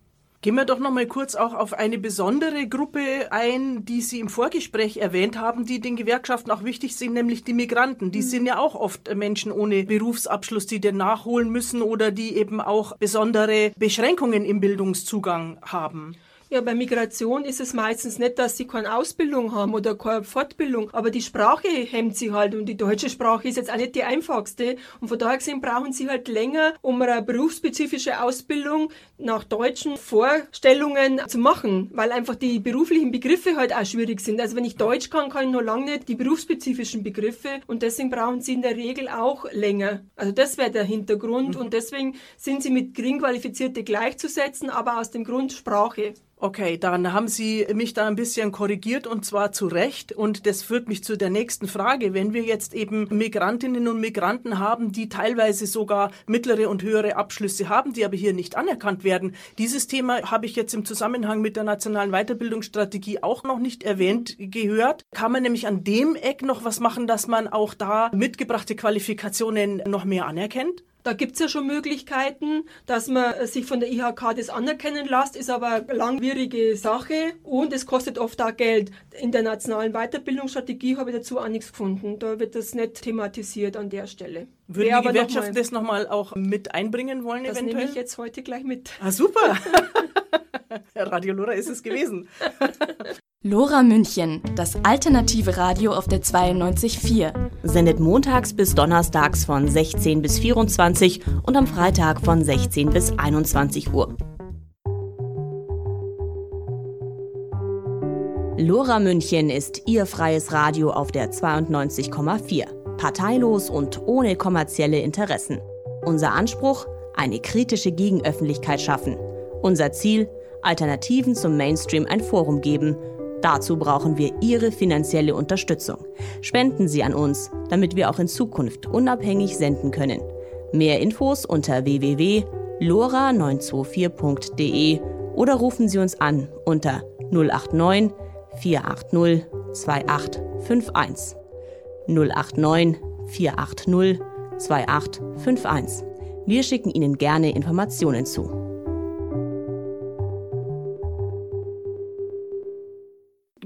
Gehen wir doch noch mal kurz auch auf eine besondere Gruppe ein, die Sie im Vorgespräch erwähnt haben, die den Gewerkschaften auch wichtig sind, nämlich die Migranten. Die mhm. sind ja auch oft Menschen ohne Berufsabschluss, die den nachholen müssen oder die eben auch besondere Beschränkungen im Bildungszugang haben. Ja, bei Migration ist es meistens nicht, dass sie keine Ausbildung haben oder keine Fortbildung, aber die Sprache hemmt sie halt und die deutsche Sprache ist jetzt auch nicht die einfachste und von daher gesehen brauchen sie halt länger, um eine berufsspezifische Ausbildung nach deutschen Vorstellungen zu machen, weil einfach die beruflichen Begriffe halt auch schwierig sind. Also wenn ich Deutsch kann, kann ich noch lange nicht die berufsspezifischen Begriffe und deswegen brauchen sie in der Regel auch länger. Also das wäre der Hintergrund mhm. und deswegen sind sie mit gering qualifizierte gleichzusetzen, aber aus dem Grund Sprache. Okay, dann haben Sie mich da ein bisschen korrigiert und zwar zu Recht. Und das führt mich zu der nächsten Frage. Wenn wir jetzt eben Migrantinnen und Migranten haben, die teilweise sogar mittlere und höhere Abschlüsse haben, die aber hier nicht anerkannt werden. Dieses Thema habe ich jetzt im Zusammenhang mit der nationalen Weiterbildungsstrategie auch noch nicht erwähnt gehört. Kann man nämlich an dem Eck noch was machen, dass man auch da mitgebrachte Qualifikationen noch mehr anerkennt? Da gibt's ja schon Möglichkeiten, dass man sich von der IHK das anerkennen lässt, ist aber eine langwierige Sache und es kostet oft auch Geld. In der nationalen Weiterbildungsstrategie habe ich dazu auch nichts gefunden. Da wird das nicht thematisiert an der Stelle. Würden Wer die Gewerkschaften noch das nochmal auch mit einbringen wollen das eventuell? Das nehme ich jetzt heute gleich mit. Ah, super! Radio Lora ist es gewesen. Lora München, das alternative Radio auf der 92.4. Sendet montags bis donnerstags von 16 bis 24 und am Freitag von 16 bis 21 Uhr. Lora München ist Ihr freies Radio auf der 92,4. Parteilos und ohne kommerzielle Interessen. Unser Anspruch? Eine kritische Gegenöffentlichkeit schaffen. Unser Ziel? Alternativen zum Mainstream ein Forum geben Dazu brauchen wir Ihre finanzielle Unterstützung. Spenden Sie an uns, damit wir auch in Zukunft unabhängig senden können. Mehr Infos unter www.lora924.de oder rufen Sie uns an unter 089 480 2851. 089 480 2851. Wir schicken Ihnen gerne Informationen zu.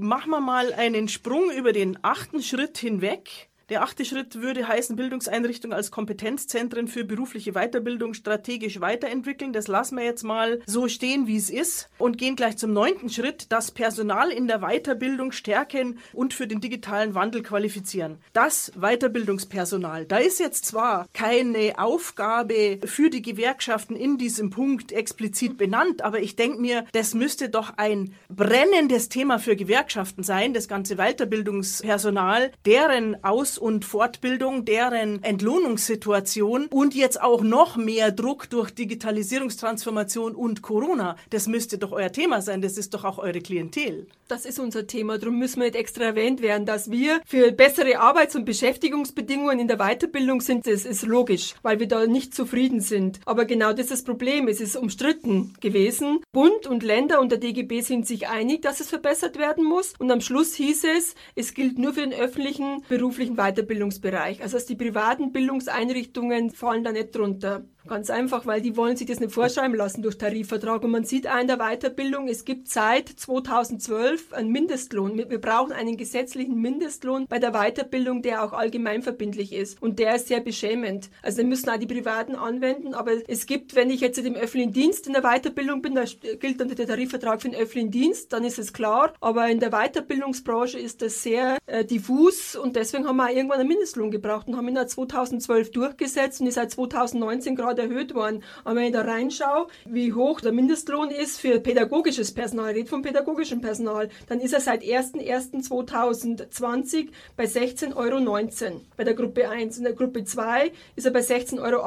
Machen wir mal einen Sprung über den achten Schritt hinweg der achte Schritt würde heißen, Bildungseinrichtungen als Kompetenzzentren für berufliche Weiterbildung strategisch weiterentwickeln. Das lassen wir jetzt mal so stehen, wie es ist und gehen gleich zum neunten Schritt, das Personal in der Weiterbildung stärken und für den digitalen Wandel qualifizieren. Das Weiterbildungspersonal, da ist jetzt zwar keine Aufgabe für die Gewerkschaften in diesem Punkt explizit benannt, aber ich denke mir, das müsste doch ein brennendes Thema für Gewerkschaften sein, das ganze Weiterbildungspersonal, deren Aus- und Fortbildung, deren Entlohnungssituation und jetzt auch noch mehr Druck durch Digitalisierungstransformation und Corona. Das müsste doch euer Thema sein. Das ist doch auch eure Klientel. Das ist unser Thema. Darum müssen wir nicht extra erwähnt werden, dass wir für bessere Arbeits- und Beschäftigungsbedingungen in der Weiterbildung sind. Das ist logisch, weil wir da nicht zufrieden sind. Aber genau das ist das Problem. Es ist umstritten gewesen. Bund und Länder und der DGB sind sich einig, dass es verbessert werden muss. Und am Schluss hieß es, es gilt nur für den öffentlichen beruflichen Weiterbildungsbereich. Weiterbildungsbereich. Also die privaten Bildungseinrichtungen fallen da nicht drunter. Ganz einfach, weil die wollen sich das nicht vorschreiben lassen durch Tarifvertrag. Und man sieht auch in der Weiterbildung, es gibt seit 2012 einen Mindestlohn. Wir brauchen einen gesetzlichen Mindestlohn bei der Weiterbildung, der auch allgemein verbindlich ist. Und der ist sehr beschämend. Also den müssen auch die Privaten anwenden. Aber es gibt, wenn ich jetzt im öffentlichen Dienst in der Weiterbildung bin, da gilt dann der Tarifvertrag für den öffentlichen Dienst, dann ist es klar. Aber in der Weiterbildungsbranche ist das sehr äh, diffus und deswegen haben wir auch irgendwann einen Mindestlohn gebraucht und haben ihn 2012 durchgesetzt und ist seit 2019 gerade Grad erhöht worden. Aber wenn ich da reinschaue, wie hoch der Mindestlohn ist für pädagogisches Personal, ich rede vom pädagogischen Personal, dann ist er seit 01.01.2020 bei 16,19 Euro bei der Gruppe 1. In der Gruppe 2 ist er bei 16,38 Euro.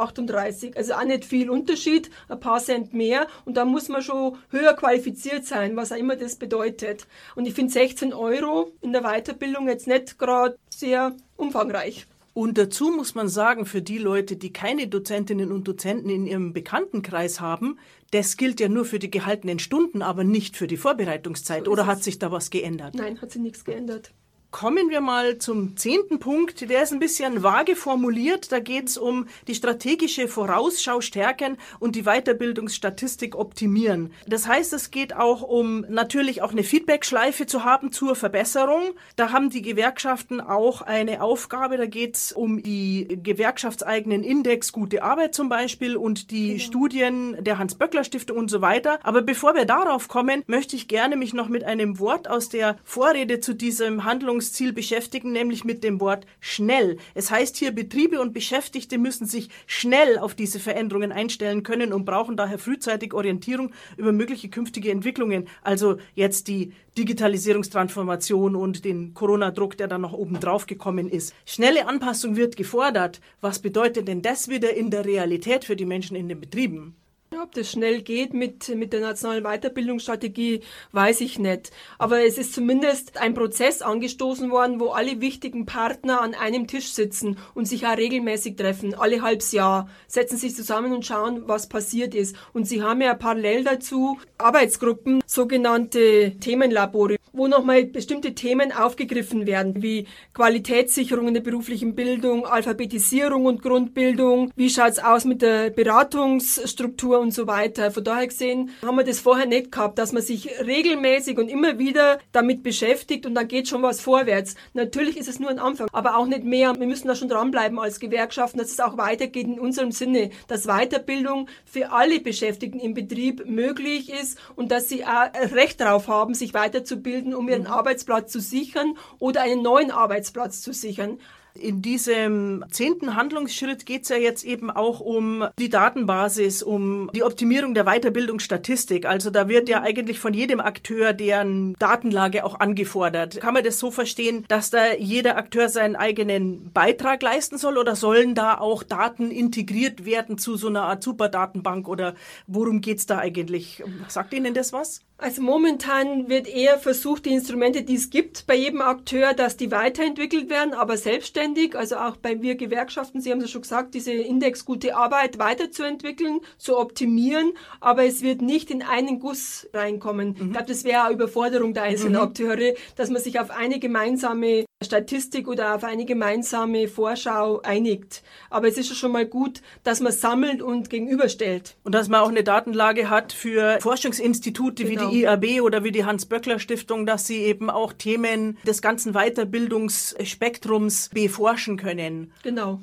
Also auch nicht viel Unterschied, ein paar Cent mehr. Und da muss man schon höher qualifiziert sein, was auch immer das bedeutet. Und ich finde 16 Euro in der Weiterbildung jetzt nicht gerade sehr umfangreich. Und dazu muss man sagen, für die Leute, die keine Dozentinnen und Dozenten in ihrem Bekanntenkreis haben, das gilt ja nur für die gehaltenen Stunden, aber nicht für die Vorbereitungszeit. So Oder hat sich da was geändert? Nein, hat sich nichts geändert. Kommen wir mal zum zehnten Punkt. Der ist ein bisschen vage formuliert. Da geht es um die strategische Vorausschau stärken und die Weiterbildungsstatistik optimieren. Das heißt, es geht auch um natürlich auch eine Feedbackschleife zu haben zur Verbesserung. Da haben die Gewerkschaften auch eine Aufgabe. Da geht es um die gewerkschaftseigenen Index Gute Arbeit zum Beispiel und die genau. Studien der Hans-Böckler-Stiftung und so weiter. Aber bevor wir darauf kommen, möchte ich gerne mich noch mit einem Wort aus der Vorrede zu diesem Handlungs Entwicklungsziel beschäftigen, nämlich mit dem Wort schnell. Es heißt hier, Betriebe und Beschäftigte müssen sich schnell auf diese Veränderungen einstellen können und brauchen daher frühzeitig Orientierung über mögliche künftige Entwicklungen. Also jetzt die Digitalisierungstransformation und den Corona-Druck, der dann noch oben drauf gekommen ist. Schnelle Anpassung wird gefordert. Was bedeutet denn das wieder in der Realität für die Menschen in den Betrieben? Ja, ob das schnell geht mit, mit der nationalen Weiterbildungsstrategie, weiß ich nicht. Aber es ist zumindest ein Prozess angestoßen worden, wo alle wichtigen Partner an einem Tisch sitzen und sich auch regelmäßig treffen. Alle halbes Jahr setzen sich zusammen und schauen, was passiert ist. Und sie haben ja parallel dazu Arbeitsgruppen, sogenannte Themenlabore, wo nochmal bestimmte Themen aufgegriffen werden, wie Qualitätssicherung in der beruflichen Bildung, Alphabetisierung und Grundbildung, wie schaut's aus mit der Beratungsstruktur und so weiter. Von daher gesehen haben wir das vorher nicht gehabt, dass man sich regelmäßig und immer wieder damit beschäftigt und dann geht schon was vorwärts. Natürlich ist es nur ein Anfang, aber auch nicht mehr. Wir müssen da schon dranbleiben als Gewerkschaften, dass es auch weitergeht in unserem Sinne, dass Weiterbildung für alle Beschäftigten im Betrieb möglich ist und dass sie auch Recht darauf haben, sich weiterzubilden, um ihren mhm. Arbeitsplatz zu sichern oder einen neuen Arbeitsplatz zu sichern. In diesem zehnten Handlungsschritt geht es ja jetzt eben auch um die Datenbasis, um die Optimierung der Weiterbildungsstatistik. Also da wird ja eigentlich von jedem Akteur deren Datenlage auch angefordert. Kann man das so verstehen, dass da jeder Akteur seinen eigenen Beitrag leisten soll oder sollen da auch Daten integriert werden zu so einer Art Superdatenbank oder worum geht es da eigentlich? Sagt Ihnen das was? Also momentan wird eher versucht, die Instrumente, die es gibt bei jedem Akteur, dass die weiterentwickelt werden, aber selbstständig. Also auch bei wir Gewerkschaften, Sie haben es schon gesagt, diese Index gute Arbeit weiterzuentwickeln, zu optimieren, aber es wird nicht in einen Guss reinkommen. Mhm. Ich glaube, das wäre eine Überforderung der einzelnen mhm. Akteure, dass man sich auf eine gemeinsame Statistik oder auf eine gemeinsame Vorschau einigt. Aber es ist schon mal gut, dass man sammelt und gegenüberstellt. Und dass man auch eine Datenlage hat für Forschungsinstitute genau. wie die Genau. IAB oder wie die Hans-Böckler-Stiftung, dass sie eben auch Themen des ganzen Weiterbildungsspektrums beforschen können. Genau.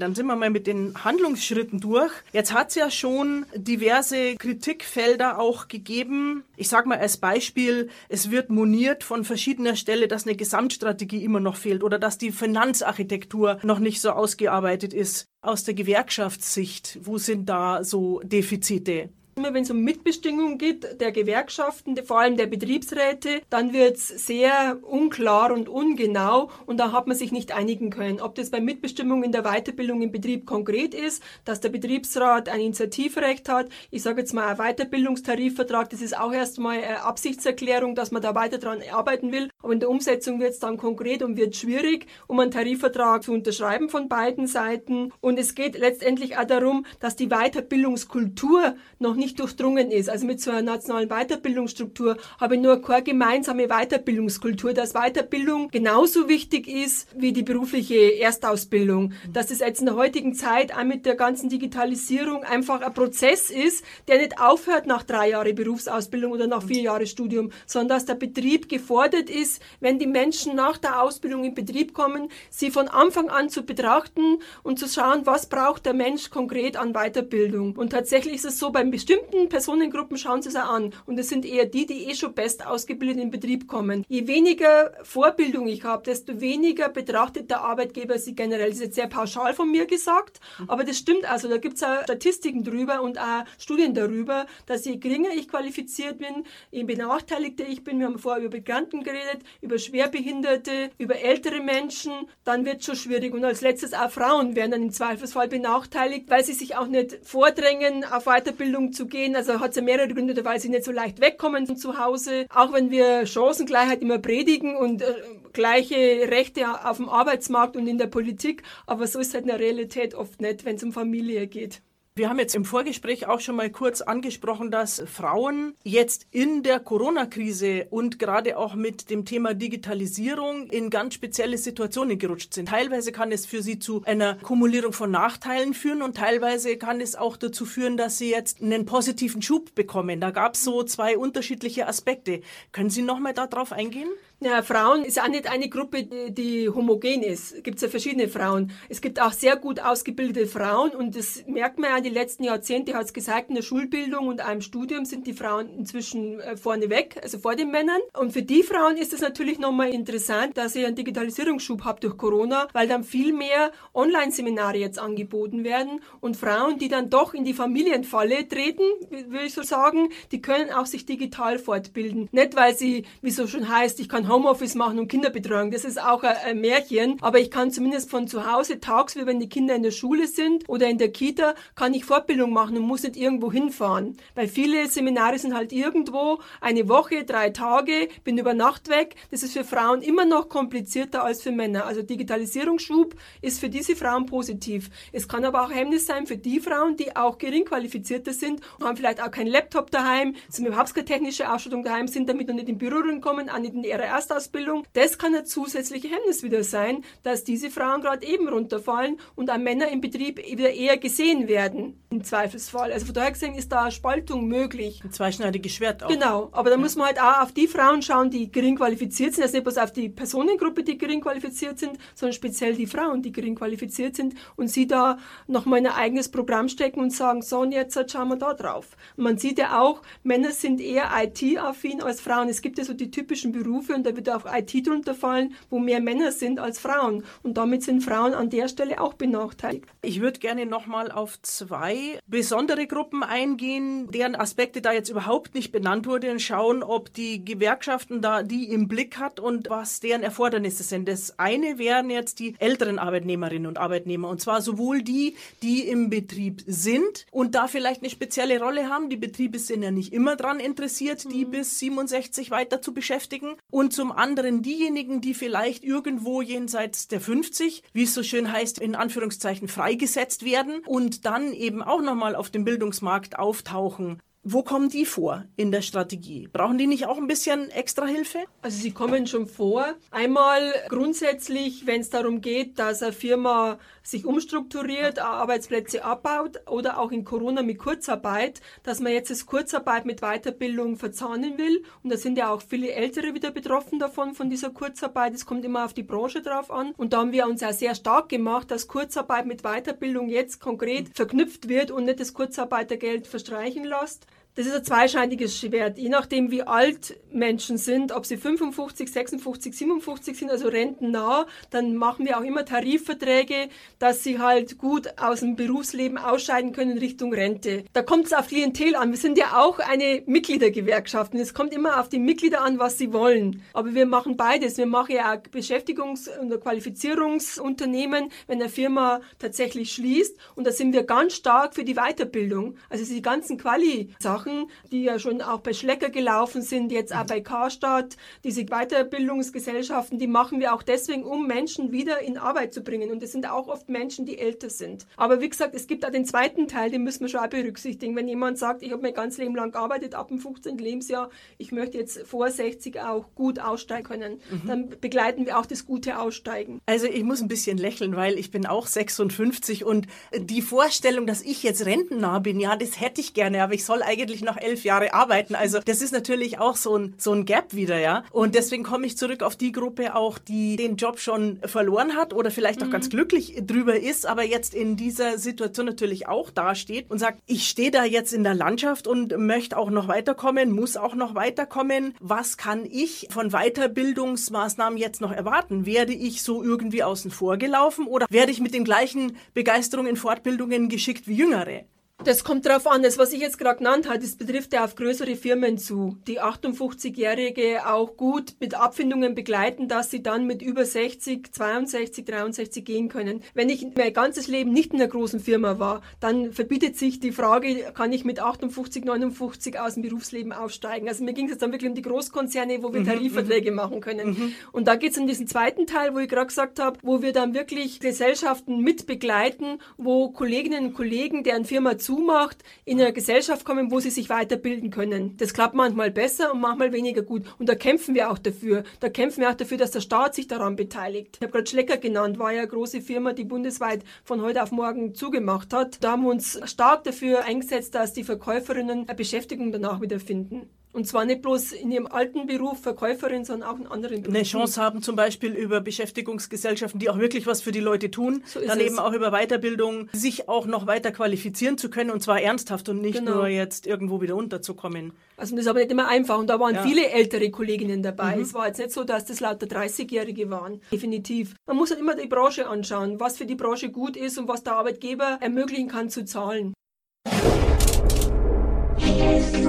Dann sind wir mal mit den Handlungsschritten durch. Jetzt hat es ja schon diverse Kritikfelder auch gegeben. Ich sage mal als Beispiel, es wird moniert von verschiedener Stelle, dass eine Gesamtstrategie immer noch fehlt oder dass die Finanzarchitektur noch nicht so ausgearbeitet ist. Aus der Gewerkschaftssicht, wo sind da so Defizite? Immer wenn es um Mitbestimmung geht, der Gewerkschaften, vor allem der Betriebsräte, dann wird es sehr unklar und ungenau und da hat man sich nicht einigen können. Ob das bei Mitbestimmung in der Weiterbildung im Betrieb konkret ist, dass der Betriebsrat ein Initiativrecht hat. Ich sage jetzt mal ein Weiterbildungstarifvertrag, das ist auch erstmal eine Absichtserklärung, dass man da weiter dran arbeiten will. Aber in der Umsetzung wird es dann konkret und wird schwierig, um einen Tarifvertrag zu unterschreiben von beiden Seiten. Und es geht letztendlich auch darum, dass die Weiterbildungskultur noch nicht durchdrungen ist. Also mit so einer nationalen Weiterbildungsstruktur habe ich nur keine gemeinsame Weiterbildungskultur, dass Weiterbildung genauso wichtig ist wie die berufliche Erstausbildung. Dass es jetzt in der heutigen Zeit auch mit der ganzen Digitalisierung einfach ein Prozess ist, der nicht aufhört nach drei Jahren Berufsausbildung oder nach vier Jahren Studium, sondern dass der Betrieb gefordert ist, wenn die Menschen nach der Ausbildung in Betrieb kommen, sie von Anfang an zu betrachten und zu schauen, was braucht der Mensch konkret an Weiterbildung. Und tatsächlich ist es so, beim bestimmten Personengruppen schauen Sie es auch an. Und es sind eher die, die eh schon best ausgebildet in den Betrieb kommen. Je weniger Vorbildung ich habe, desto weniger betrachtet der Arbeitgeber sie generell. Das ist jetzt sehr pauschal von mir gesagt, aber das stimmt also. Da gibt es auch Statistiken drüber und auch Studien darüber, dass je geringer ich qualifiziert bin, je benachteiligter ich bin, wir haben vorher über Migranten geredet, über Schwerbehinderte, über ältere Menschen, dann wird es schon schwierig. Und als letztes auch Frauen werden dann im Zweifelsfall benachteiligt, weil sie sich auch nicht vordrängen auf Weiterbildung zu gehen. Also hat ja mehrere Gründe, weil sie nicht so leicht wegkommen von zu Hause. Auch wenn wir Chancengleichheit immer predigen und äh, gleiche Rechte auf dem Arbeitsmarkt und in der Politik, aber so ist halt in der Realität oft nicht, wenn es um Familie geht. Wir haben jetzt im Vorgespräch auch schon mal kurz angesprochen, dass Frauen jetzt in der Corona-Krise und gerade auch mit dem Thema Digitalisierung in ganz spezielle Situationen gerutscht sind. Teilweise kann es für sie zu einer Kumulierung von Nachteilen führen und teilweise kann es auch dazu führen, dass sie jetzt einen positiven Schub bekommen. Da gab es so zwei unterschiedliche Aspekte. Können Sie noch mal darauf eingehen? Ja, Frauen ist auch nicht eine Gruppe, die, homogen ist. Es gibt ja verschiedene Frauen. Es gibt auch sehr gut ausgebildete Frauen und das merkt man ja in den letzten Jahrzehnten, hat es gesagt, in der Schulbildung und einem Studium sind die Frauen inzwischen äh, vorne weg, also vor den Männern. Und für die Frauen ist es natürlich nochmal interessant, dass ihr einen Digitalisierungsschub habt durch Corona, weil dann viel mehr Online-Seminare jetzt angeboten werden und Frauen, die dann doch in die Familienfalle treten, würde ich so sagen, die können auch sich digital fortbilden. Nicht, weil sie, wie so schon heißt, ich kann Homeoffice machen und Kinderbetreuung. Das ist auch ein Märchen. Aber ich kann zumindest von zu Hause tagsüber, wenn die Kinder in der Schule sind oder in der Kita, kann ich Fortbildung machen und muss nicht irgendwo hinfahren. Weil viele Seminare sind halt irgendwo eine Woche, drei Tage, bin über Nacht weg. Das ist für Frauen immer noch komplizierter als für Männer. Also Digitalisierungsschub ist für diese Frauen positiv. Es kann aber auch Hemmnis sein für die Frauen, die auch gering qualifizierter sind und haben vielleicht auch keinen Laptop daheim, sind überhaupt keine technische Ausstattung daheim, sind damit noch nicht in Berührung gekommen, auch nicht in ihrer Erstausbildung. Das kann ein zusätzliches Hemmnis wieder sein, dass diese Frauen gerade eben runterfallen und auch Männer im Betrieb wieder eher gesehen werden, im Zweifelsfall. Also von daher gesehen ist da Spaltung möglich. Ein zweischneidiges Schwert auch. Genau, aber da ja. muss man halt auch auf die Frauen schauen, die gering qualifiziert sind, also nicht bloß auf die Personengruppe, die gering qualifiziert sind, sondern speziell die Frauen, die gering qualifiziert sind und sie da nochmal in ein eigenes Programm stecken und sagen, so und jetzt schauen wir da drauf. Und man sieht ja auch, Männer sind eher IT-affin als Frauen. Es gibt ja so die typischen Berufe und da wird auch IT drunter fallen, wo mehr Männer sind als Frauen. Und damit sind Frauen an der Stelle auch benachteiligt. Ich würde gerne nochmal auf zwei besondere Gruppen eingehen, deren Aspekte da jetzt überhaupt nicht benannt wurden und schauen, ob die Gewerkschaften da die im Blick hat und was deren Erfordernisse sind. Das eine wären jetzt die älteren Arbeitnehmerinnen und Arbeitnehmer und zwar sowohl die, die im Betrieb sind und da vielleicht eine spezielle Rolle haben. Die Betriebe sind ja nicht immer daran interessiert, die mhm. bis 67 weiter zu beschäftigen und zum anderen diejenigen, die vielleicht irgendwo jenseits der 50, wie es so schön heißt, in Anführungszeichen freigesetzt werden und dann eben auch nochmal auf dem Bildungsmarkt auftauchen. Wo kommen die vor in der Strategie? Brauchen die nicht auch ein bisschen extra Hilfe? Also sie kommen schon vor. Einmal grundsätzlich, wenn es darum geht, dass eine Firma sich umstrukturiert, Arbeitsplätze abbaut oder auch in Corona mit Kurzarbeit, dass man jetzt das Kurzarbeit mit Weiterbildung verzahnen will. Und da sind ja auch viele Ältere wieder betroffen davon, von dieser Kurzarbeit. Es kommt immer auf die Branche drauf an. Und da haben wir uns ja sehr stark gemacht, dass Kurzarbeit mit Weiterbildung jetzt konkret verknüpft wird und nicht das Kurzarbeitergeld verstreichen lässt. Das ist ein zweischneidiges Schwert. Je nachdem, wie alt Menschen sind, ob sie 55, 56, 57 sind, also rentennah, dann machen wir auch immer Tarifverträge, dass sie halt gut aus dem Berufsleben ausscheiden können Richtung Rente. Da kommt es auf Klientel an. Wir sind ja auch eine Mitgliedergewerkschaft und es kommt immer auf die Mitglieder an, was sie wollen. Aber wir machen beides. Wir machen ja auch Beschäftigungs- und Qualifizierungsunternehmen, wenn eine Firma tatsächlich schließt. Und da sind wir ganz stark für die Weiterbildung. Also die ganzen Quali-Sachen Sachen, die ja schon auch bei Schlecker gelaufen sind, jetzt auch bei Karstadt, diese Weiterbildungsgesellschaften, die machen wir auch deswegen, um Menschen wieder in Arbeit zu bringen. Und es sind auch oft Menschen, die älter sind. Aber wie gesagt, es gibt auch den zweiten Teil, den müssen wir schon auch berücksichtigen. Wenn jemand sagt, ich habe mein ganzes Leben lang gearbeitet, ab dem 15. Lebensjahr, ich möchte jetzt vor 60 auch gut aussteigen können, mhm. dann begleiten wir auch das gute Aussteigen. Also ich muss ein bisschen lächeln, weil ich bin auch 56 und die Vorstellung, dass ich jetzt rentennah bin, ja, das hätte ich gerne, aber ich soll eigentlich eigentlich noch elf Jahre arbeiten. Also das ist natürlich auch so ein, so ein Gap wieder, ja. Und deswegen komme ich zurück auf die Gruppe auch, die den Job schon verloren hat oder vielleicht auch mhm. ganz glücklich drüber ist, aber jetzt in dieser Situation natürlich auch dasteht und sagt, ich stehe da jetzt in der Landschaft und möchte auch noch weiterkommen, muss auch noch weiterkommen. Was kann ich von Weiterbildungsmaßnahmen jetzt noch erwarten? Werde ich so irgendwie außen vor gelaufen oder werde ich mit den gleichen Begeisterungen in Fortbildungen geschickt wie Jüngere? Das kommt darauf an. Das, was ich jetzt gerade genannt habe, das betrifft ja auf größere Firmen zu, die 58-Jährige auch gut mit Abfindungen begleiten, dass sie dann mit über 60, 62, 63 gehen können. Wenn ich mein ganzes Leben nicht in einer großen Firma war, dann verbietet sich die Frage, kann ich mit 58, 59 aus dem Berufsleben aufsteigen? Also mir ging es jetzt dann wirklich um die Großkonzerne, wo wir mhm, Tarifverträge mhm. machen können. Mhm. Und da geht es um diesen zweiten Teil, wo ich gerade gesagt habe, wo wir dann wirklich Gesellschaften mit begleiten, wo Kolleginnen und Kollegen, deren Firma zu zumacht, in eine Gesellschaft kommen, wo sie sich weiterbilden können. Das klappt manchmal besser und manchmal weniger gut. Und da kämpfen wir auch dafür. Da kämpfen wir auch dafür, dass der Staat sich daran beteiligt. Ich habe gerade Schlecker genannt, war ja eine große Firma, die bundesweit von heute auf morgen zugemacht hat. Da haben wir uns stark dafür eingesetzt, dass die Verkäuferinnen eine Beschäftigung danach wieder finden. Und zwar nicht bloß in ihrem alten Beruf Verkäuferin, sondern auch in anderen Berufen. Eine Chance haben zum Beispiel über Beschäftigungsgesellschaften, die auch wirklich was für die Leute tun. So dann eben auch über Weiterbildung, sich auch noch weiter qualifizieren zu können und zwar ernsthaft und nicht genau. nur jetzt irgendwo wieder unterzukommen. Also das ist aber nicht immer einfach. Und da waren ja. viele ältere Kolleginnen dabei. Mhm. Es war jetzt nicht so, dass das lauter 30-Jährige waren. Definitiv. Man muss halt immer die Branche anschauen, was für die Branche gut ist und was der Arbeitgeber ermöglichen kann zu zahlen.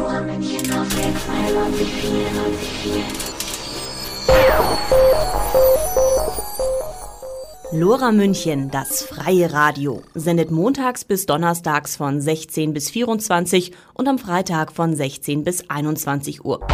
Hier ist Nora München auf der 92 Lora München, das freie Radio, sendet montags bis donnerstags von 16 bis 24 und am Freitag von 16 bis 21 Uhr.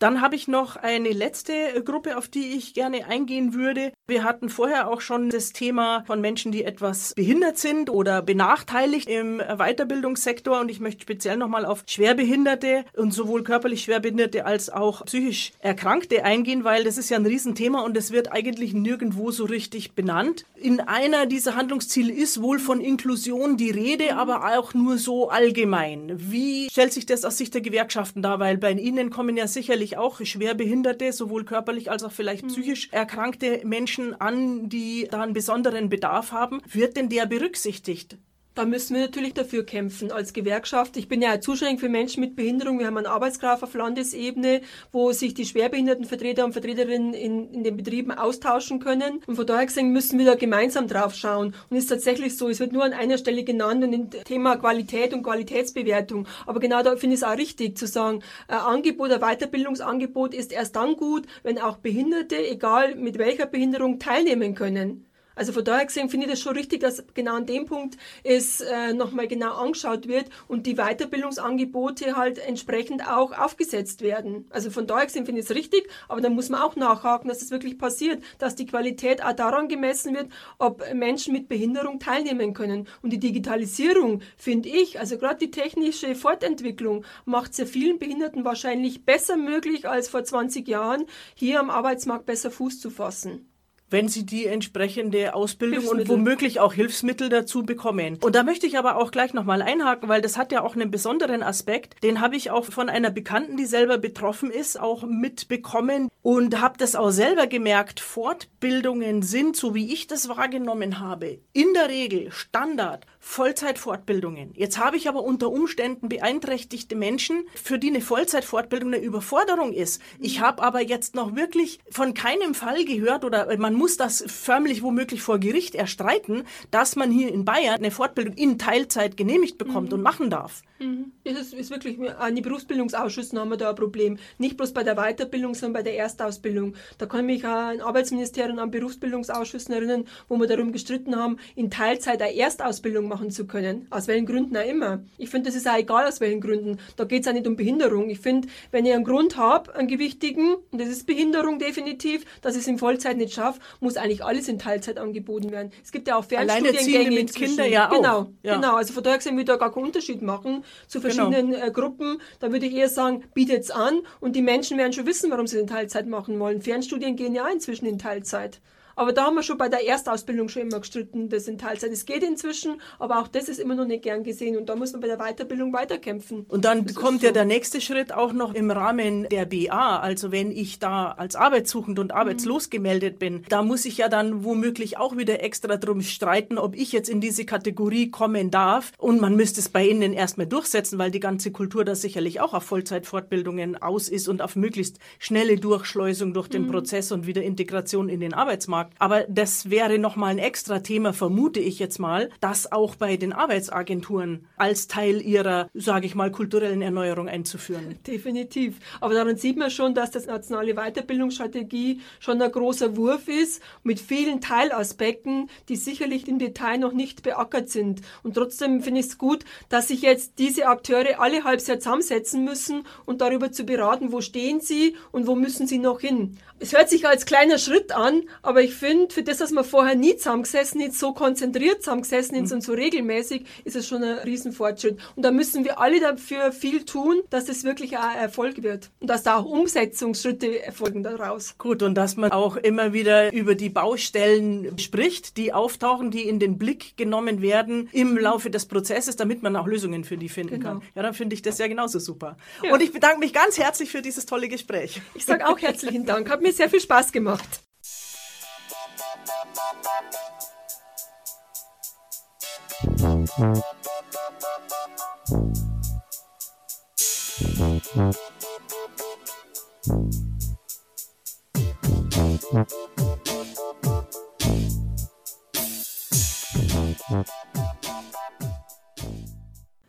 Dann habe ich noch eine letzte äh, Gruppe, auf die ich gerne eingehen würde. Wir hatten vorher auch schon das Thema von Menschen, die etwas behindert sind oder benachteiligt im Weiterbildungssektor. Und ich möchte speziell nochmal auf Schwerbehinderte und sowohl körperlich Schwerbehinderte als auch psychisch Erkrankte eingehen, weil das ist ja ein Riesenthema und es wird eigentlich nirgendwo so richtig benannt. In einer dieser Handlungsziele ist wohl von Inklusion die Rede, aber auch nur so allgemein. Wie stellt sich das aus Sicht der Gewerkschaften dar? Weil bei Ihnen kommen ja sicherlich natürlich auch schwerbehinderte, sowohl körperlich als auch vielleicht mhm. psychisch erkrankte Menschen an, die da einen besonderen Bedarf haben. Wird denn der berücksichtigt? Da müssen wir natürlich dafür kämpfen als Gewerkschaft. Ich bin ja zuständig für Menschen mit Behinderung. Wir haben einen Arbeitsgraf auf Landesebene, wo sich die Schwerbehindertenvertreter und Vertreterinnen in, in den Betrieben austauschen können. Und von daher gesehen müssen wir da gemeinsam drauf schauen. Und es ist tatsächlich so, es wird nur an einer Stelle genannt und im Thema Qualität und Qualitätsbewertung. Aber genau da finde ich es auch richtig zu sagen, ein Angebot, ein Weiterbildungsangebot ist erst dann gut, wenn auch Behinderte, egal mit welcher Behinderung, teilnehmen können. Also von daher gesehen finde ich das schon richtig, dass genau an dem Punkt es äh, nochmal genau angeschaut wird und die Weiterbildungsangebote halt entsprechend auch aufgesetzt werden. Also von daher gesehen finde ich es richtig, aber dann muss man auch nachhaken, dass es das wirklich passiert, dass die Qualität auch daran gemessen wird, ob Menschen mit Behinderung teilnehmen können. Und die Digitalisierung, finde ich, also gerade die technische Fortentwicklung macht es ja vielen Behinderten wahrscheinlich besser möglich als vor 20 Jahren, hier am Arbeitsmarkt besser Fuß zu fassen wenn sie die entsprechende Ausbildung und womöglich auch Hilfsmittel dazu bekommen. Und da möchte ich aber auch gleich nochmal einhaken, weil das hat ja auch einen besonderen Aspekt. Den habe ich auch von einer Bekannten, die selber betroffen ist, auch mitbekommen und habe das auch selber gemerkt. Fortbildungen sind, so wie ich das wahrgenommen habe, in der Regel Standard Vollzeitfortbildungen. Jetzt habe ich aber unter Umständen beeinträchtigte Menschen, für die eine Vollzeitfortbildung eine Überforderung ist. Ich habe aber jetzt noch wirklich von keinem Fall gehört oder man muss das förmlich womöglich vor Gericht erstreiten, dass man hier in Bayern eine Fortbildung in Teilzeit genehmigt bekommt mhm. und machen darf. Mhm. Das ist wirklich, an die Berufsbildungsausschüssen haben wir da ein Problem. Nicht bloß bei der Weiterbildung, sondern bei der Erstausbildung. Da kann ich mich an Arbeitsministerien, an Berufsbildungsausschüssen erinnern, wo wir darum gestritten haben, in Teilzeit eine Erstausbildung machen zu können. Aus welchen Gründen auch immer. Ich finde, das ist auch egal, aus welchen Gründen. Da geht es auch nicht um Behinderung. Ich finde, wenn ich einen Grund habe, einen gewichtigen, und das ist Behinderung definitiv, dass ich es in Vollzeit nicht schaffe, muss eigentlich alles in Teilzeit angeboten werden. Es gibt ja auch Fernstudiengänge mit Kindern ja auch. Genau, ja. genau. Also von daher gesehen will ich da gar keinen Unterschied machen zu genau. verschiedenen genau. Gruppen. Da würde ich eher sagen, bietet's an und die Menschen werden schon wissen, warum sie in Teilzeit machen wollen. Fernstudien gehen ja inzwischen in Teilzeit. Aber da haben wir schon bei der Erstausbildung schon immer gestritten, das in Teilzeit. Es geht inzwischen, aber auch das ist immer noch nicht gern gesehen und da muss man bei der Weiterbildung weiterkämpfen. Und dann das kommt so. ja der nächste Schritt auch noch im Rahmen der BA. Also wenn ich da als arbeitssuchend und arbeitslos mhm. gemeldet bin, da muss ich ja dann womöglich auch wieder extra drum streiten, ob ich jetzt in diese Kategorie kommen darf. Und man müsste es bei Ihnen erstmal durchsetzen, weil die ganze Kultur da sicherlich auch auf Vollzeitfortbildungen aus ist und auf möglichst schnelle Durchschleusung durch den mhm. Prozess und wieder Integration in den Arbeitsmarkt. Aber das wäre nochmal ein extra Thema, vermute ich jetzt mal, das auch bei den Arbeitsagenturen als Teil ihrer, sage ich mal, kulturellen Erneuerung einzuführen. Definitiv. Aber daran sieht man schon, dass das nationale Weiterbildungsstrategie schon ein großer Wurf ist mit vielen Teilaspekten, die sicherlich im Detail noch nicht beackert sind. Und trotzdem finde ich es gut, dass sich jetzt diese Akteure alle halbes Jahr zusammensetzen müssen und darüber zu beraten, wo stehen sie und wo müssen sie noch hin. Es hört sich als kleiner Schritt an, aber ich ich finde, für das, dass man vorher nie zusammengesessen, nicht so konzentriert zusammengesessen ist mhm. und so regelmäßig, ist es schon ein Riesenfortschritt. Und da müssen wir alle dafür viel tun, dass es wirklich ein Erfolg wird. Und dass da auch Umsetzungsschritte erfolgen daraus. Gut, und dass man auch immer wieder über die Baustellen spricht, die auftauchen, die in den Blick genommen werden im Laufe des Prozesses, damit man auch Lösungen für die finden genau. kann. Ja, dann finde ich das ja genauso super. Ja. Und ich bedanke mich ganz herzlich für dieses tolle Gespräch. Ich sage auch herzlichen Dank. Hat mir sehr viel Spaß gemacht.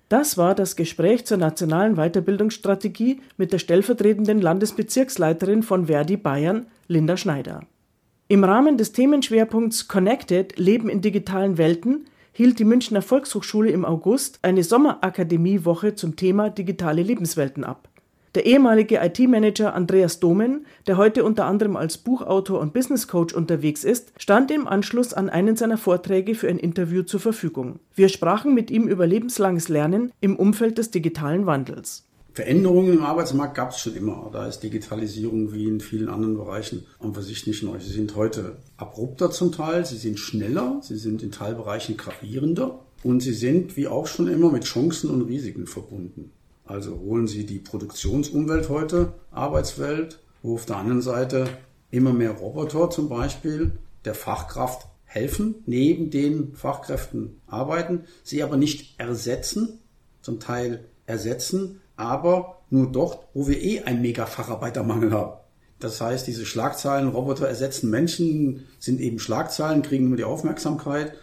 Das war das Gespräch zur nationalen Weiterbildungsstrategie mit der stellvertretenden Landesbezirksleiterin von Verdi Bayern, Linda Schneider. Im Rahmen des Themenschwerpunkts Connected Leben in digitalen Welten hielt die Münchner Volkshochschule im August eine Sommerakademiewoche zum Thema digitale Lebenswelten ab. Der ehemalige IT-Manager Andreas Domen, der heute unter anderem als Buchautor und Business Coach unterwegs ist, stand im Anschluss an einen seiner Vorträge für ein Interview zur Verfügung. Wir sprachen mit ihm über lebenslanges Lernen im Umfeld des digitalen Wandels. Veränderungen im Arbeitsmarkt gab es schon immer. Da ist Digitalisierung wie in vielen anderen Bereichen an für sich nicht neu. Sie sind heute abrupter zum Teil, sie sind schneller, sie sind in Teilbereichen gravierender und sie sind wie auch schon immer mit Chancen und Risiken verbunden. Also holen Sie die Produktionsumwelt heute, Arbeitswelt, wo auf der anderen Seite immer mehr Roboter zum Beispiel der Fachkraft helfen, neben den Fachkräften arbeiten, sie aber nicht ersetzen, zum Teil ersetzen, aber nur dort, wo wir eh einen Mega-Facharbeitermangel haben. Das heißt, diese Schlagzeilen, Roboter ersetzen Menschen, sind eben Schlagzeilen, kriegen nur die Aufmerksamkeit.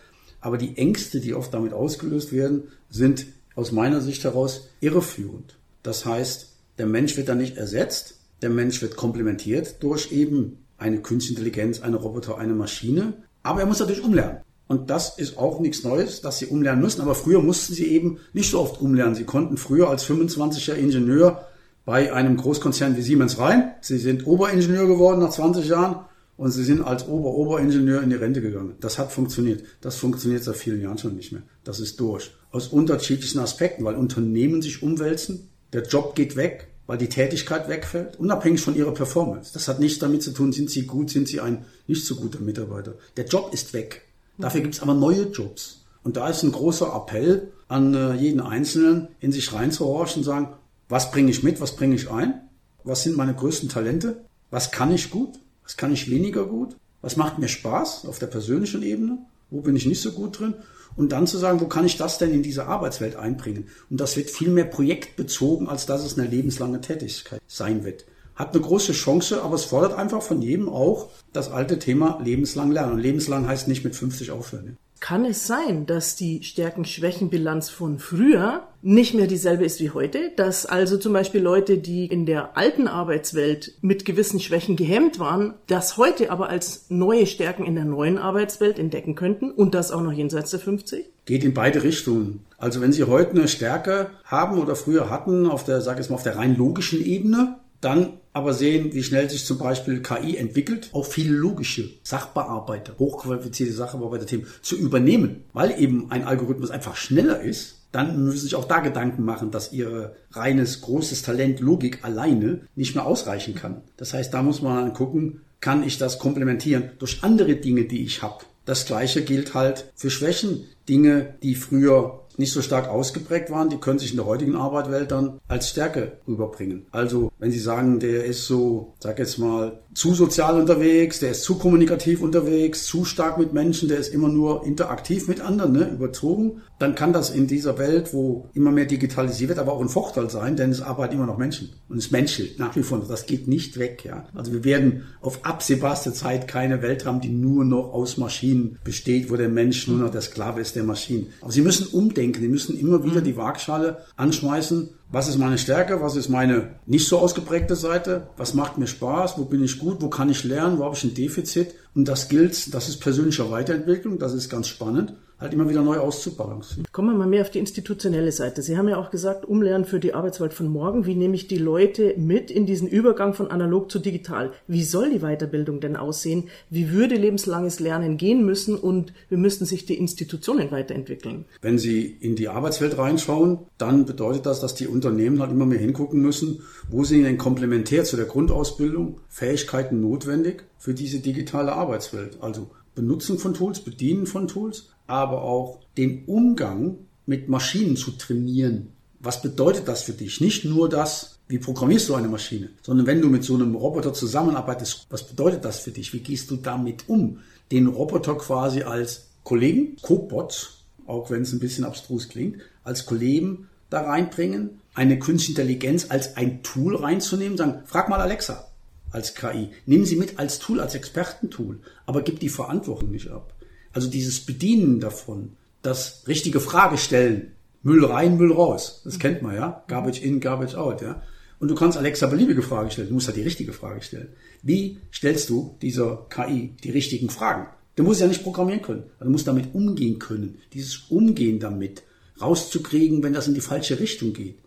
Aber die Ängste, die oft damit ausgelöst werden, sind aus meiner Sicht heraus irreführend. Das heißt, der Mensch wird dann nicht ersetzt, der Mensch wird komplementiert durch eben eine Künstliche Intelligenz, eine Roboter, eine Maschine. Aber er muss natürlich umlernen. Und das ist auch nichts Neues, dass sie umlernen müssen. Aber früher mussten sie eben nicht so oft umlernen. Sie konnten früher als 25er Ingenieur bei einem Großkonzern wie Siemens rein. Sie sind Oberingenieur geworden nach 20 Jahren und sie sind als Ober-Oberingenieur in die Rente gegangen. Das hat funktioniert. Das funktioniert seit vielen Jahren schon nicht mehr. Das ist durch. Aus unterschiedlichen Aspekten, weil Unternehmen sich umwälzen, der Job geht weg, weil die Tätigkeit wegfällt, unabhängig von ihrer Performance. Das hat nichts damit zu tun, sind sie gut, sind sie ein nicht so guter Mitarbeiter. Der Job ist weg. Dafür gibt es aber neue Jobs. Und da ist ein großer Appell an äh, jeden Einzelnen, in sich reinzuhorchen und sagen, was bringe ich mit, was bringe ich ein? Was sind meine größten Talente? Was kann ich gut? Was kann ich weniger gut? Was macht mir Spaß auf der persönlichen Ebene? Wo bin ich nicht so gut drin? Und dann zu sagen, wo kann ich das denn in diese Arbeitswelt einbringen? Und das wird viel mehr projektbezogen, als dass es eine lebenslange Tätigkeit sein wird hat eine große Chance, aber es fordert einfach von jedem auch das alte Thema lebenslang lernen. Und lebenslang heißt nicht mit 50 aufhören. Kann es sein, dass die Stärken-Schwächen-Bilanz von früher nicht mehr dieselbe ist wie heute? Dass also zum Beispiel Leute, die in der alten Arbeitswelt mit gewissen Schwächen gehemmt waren, das heute aber als neue Stärken in der neuen Arbeitswelt entdecken könnten und das auch noch jenseits der 50? Geht in beide Richtungen. Also wenn Sie heute eine Stärke haben oder früher hatten auf der, sag ich mal, auf der rein logischen Ebene, dann aber sehen, wie schnell sich zum Beispiel KI entwickelt, auch viele logische Sachbearbeiter, hochqualifizierte Sachbearbeiter-Themen zu übernehmen, weil eben ein Algorithmus einfach schneller ist, dann müssen sich auch da Gedanken machen, dass Ihr reines, großes Talent Logik alleine nicht mehr ausreichen kann. Das heißt, da muss man gucken, kann ich das komplementieren durch andere Dinge, die ich habe. Das gleiche gilt halt für Schwächen. Dinge, die früher nicht so stark ausgeprägt waren, die können sich in der heutigen Arbeitswelt dann als Stärke rüberbringen. Also, wenn Sie sagen, der ist so, sag jetzt mal, zu sozial unterwegs, der ist zu kommunikativ unterwegs, zu stark mit Menschen, der ist immer nur interaktiv mit anderen, ne, überzogen, dann kann das in dieser Welt, wo immer mehr digitalisiert wird, aber auch ein Vorteil sein, denn es arbeiten immer noch Menschen und es menschelt nach wie vor. Das geht nicht weg, ja. Also wir werden auf absehbarste Zeit keine Welt haben, die nur noch aus Maschinen besteht, wo der Mensch nur noch der Sklave ist der Maschinen. Aber sie müssen umdenken, sie müssen immer wieder die Waagschale anschmeißen. Was ist meine Stärke, was ist meine nicht so ausgeprägte Seite, was macht mir Spaß, wo bin ich gut, wo kann ich lernen, wo habe ich ein Defizit. Und das gilt, das ist persönliche Weiterentwicklung, das ist ganz spannend. halt immer wieder neu auszubalancieren. Kommen wir mal mehr auf die institutionelle Seite. Sie haben ja auch gesagt, Umlernen für die Arbeitswelt von morgen. Wie nehme ich die Leute mit in diesen Übergang von analog zu digital? Wie soll die Weiterbildung denn aussehen? Wie würde lebenslanges Lernen gehen müssen? Und wie müssten sich die Institutionen weiterentwickeln? Wenn Sie in die Arbeitswelt reinschauen, dann bedeutet das, dass die Unternehmen halt immer mehr hingucken müssen, wo sind denn komplementär zu der Grundausbildung Fähigkeiten notwendig für diese digitale Arbeitswelt? Also Benutzen von Tools, Bedienen von Tools, aber auch den Umgang mit Maschinen zu trainieren. Was bedeutet das für dich? Nicht nur das, wie programmierst du eine Maschine, sondern wenn du mit so einem Roboter zusammenarbeitest, was bedeutet das für dich? Wie gehst du damit um? Den Roboter quasi als Kollegen, Cobots, auch wenn es ein bisschen abstrus klingt, als Kollegen da reinbringen, eine künstliche Intelligenz als ein Tool reinzunehmen, sagen, frag mal Alexa als KI. Nimm sie mit als Tool, als Expertentool, aber gib die Verantwortung nicht ab. Also dieses Bedienen davon, das richtige Frage stellen, Müll rein, Müll raus, das kennt man ja, Garbage in, Garbage out, ja. Und du kannst Alexa beliebige Frage stellen, du musst ja die richtige Frage stellen. Wie stellst du dieser KI die richtigen Fragen? Du musst ja nicht programmieren können, du musst damit umgehen können. Dieses Umgehen damit, rauszukriegen, wenn das in die falsche Richtung geht.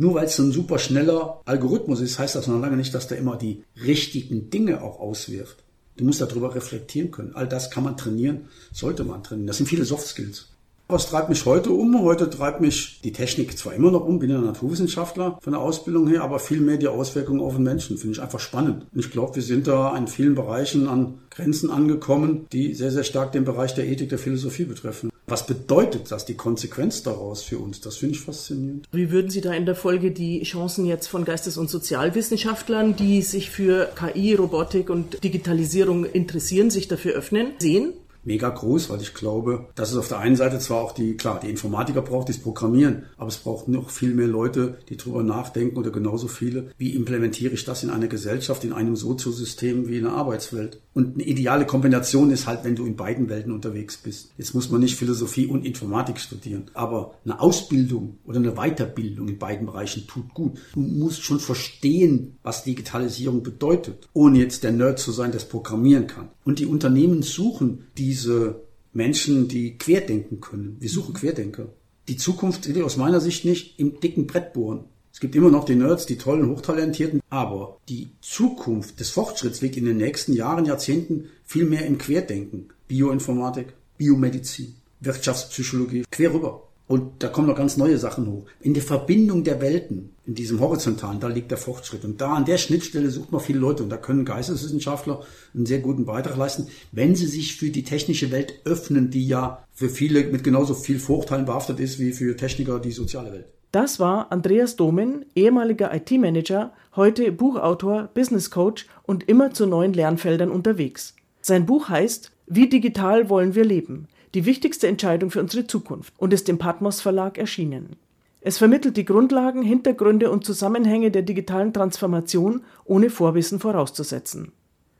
Nur weil es ein super schneller Algorithmus ist, heißt das noch lange nicht, dass der immer die richtigen Dinge auch auswirft. Du musst darüber reflektieren können. All das kann man trainieren, sollte man trainieren. Das sind viele Soft Skills. Was treibt mich heute um? Heute treibt mich die Technik zwar immer noch um, bin ja Naturwissenschaftler von der Ausbildung her, aber viel mehr die Auswirkungen auf den Menschen. Finde ich einfach spannend. Und ich glaube, wir sind da in vielen Bereichen an Grenzen angekommen, die sehr, sehr stark den Bereich der Ethik, der Philosophie betreffen. Was bedeutet das, die Konsequenz daraus für uns? Das finde ich faszinierend. Wie würden Sie da in der Folge die Chancen jetzt von Geistes- und Sozialwissenschaftlern, die sich für KI, Robotik und Digitalisierung interessieren, sich dafür öffnen, sehen? Mega groß, weil ich glaube, dass es auf der einen Seite zwar auch die, klar, die Informatiker braucht, das Programmieren, aber es braucht noch viel mehr Leute, die drüber nachdenken oder genauso viele, wie implementiere ich das in einer Gesellschaft, in einem Soziosystem wie in der Arbeitswelt. Und eine ideale Kombination ist halt, wenn du in beiden Welten unterwegs bist. Jetzt muss man nicht Philosophie und Informatik studieren, aber eine Ausbildung oder eine Weiterbildung in beiden Bereichen tut gut. Du musst schon verstehen, was Digitalisierung bedeutet, ohne jetzt der Nerd zu sein, das programmieren kann. Und die Unternehmen suchen diese Menschen, die querdenken können. Wir suchen Querdenker. Die Zukunft will aus meiner Sicht nicht im dicken Brett bohren. Es gibt immer noch die Nerds, die tollen, hochtalentierten, aber die Zukunft des Fortschritts liegt in den nächsten Jahren, Jahrzehnten viel mehr im Querdenken. Bioinformatik, Biomedizin, Wirtschaftspsychologie, quer rüber. Und da kommen noch ganz neue Sachen hoch. In der Verbindung der Welten, in diesem Horizontalen, da liegt der Fortschritt. Und da an der Schnittstelle sucht man viele Leute. Und da können Geisteswissenschaftler einen sehr guten Beitrag leisten, wenn sie sich für die technische Welt öffnen, die ja für viele mit genauso viel Vorurteilen behaftet ist wie für Techniker die soziale Welt. Das war Andreas Domen, ehemaliger IT-Manager, heute Buchautor, Business Coach und immer zu neuen Lernfeldern unterwegs. Sein Buch heißt Wie digital wollen wir leben? die wichtigste Entscheidung für unsere Zukunft und ist im Patmos Verlag erschienen. Es vermittelt die Grundlagen, Hintergründe und Zusammenhänge der digitalen Transformation ohne Vorwissen vorauszusetzen.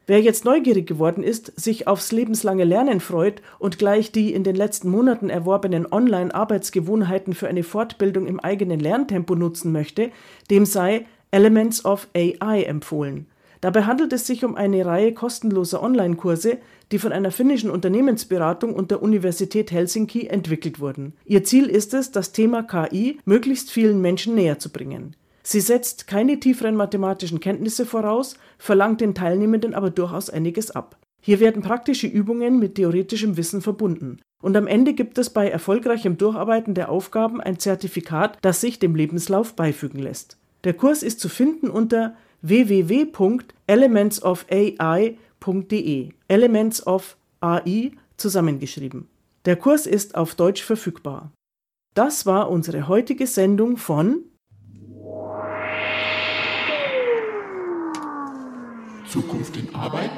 Wer jetzt neugierig geworden ist, sich aufs lebenslange Lernen freut und gleich die in den letzten Monaten erworbenen Online-Arbeitsgewohnheiten für eine Fortbildung im eigenen Lerntempo nutzen möchte, dem sei Elements of AI empfohlen. Dabei handelt es sich um eine Reihe kostenloser Online-Kurse, die von einer finnischen Unternehmensberatung und der Universität Helsinki entwickelt wurden. Ihr Ziel ist es, das Thema KI möglichst vielen Menschen näher zu bringen. Sie setzt keine tieferen mathematischen Kenntnisse voraus, verlangt den Teilnehmenden aber durchaus einiges ab. Hier werden praktische Übungen mit theoretischem Wissen verbunden. Und am Ende gibt es bei erfolgreichem Durcharbeiten der Aufgaben ein Zertifikat, das sich dem Lebenslauf beifügen lässt. Der Kurs ist zu finden unter www.elementsofai.de. Elements of AI zusammengeschrieben. Der Kurs ist auf Deutsch verfügbar. Das war unsere heutige Sendung von Zukunft in Arbeit?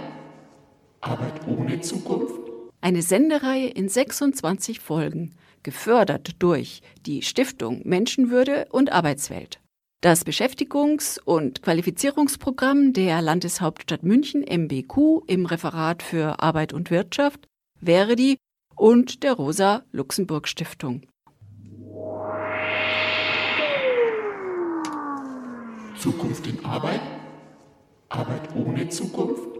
Arbeit ohne Zukunft? Eine Sendereihe in 26 Folgen, gefördert durch die Stiftung Menschenwürde und Arbeitswelt. Das Beschäftigungs- und Qualifizierungsprogramm der Landeshauptstadt München MBQ im Referat für Arbeit und Wirtschaft, Verdi und der Rosa-Luxemburg-Stiftung. Zukunft in Arbeit? Arbeit ohne Zukunft?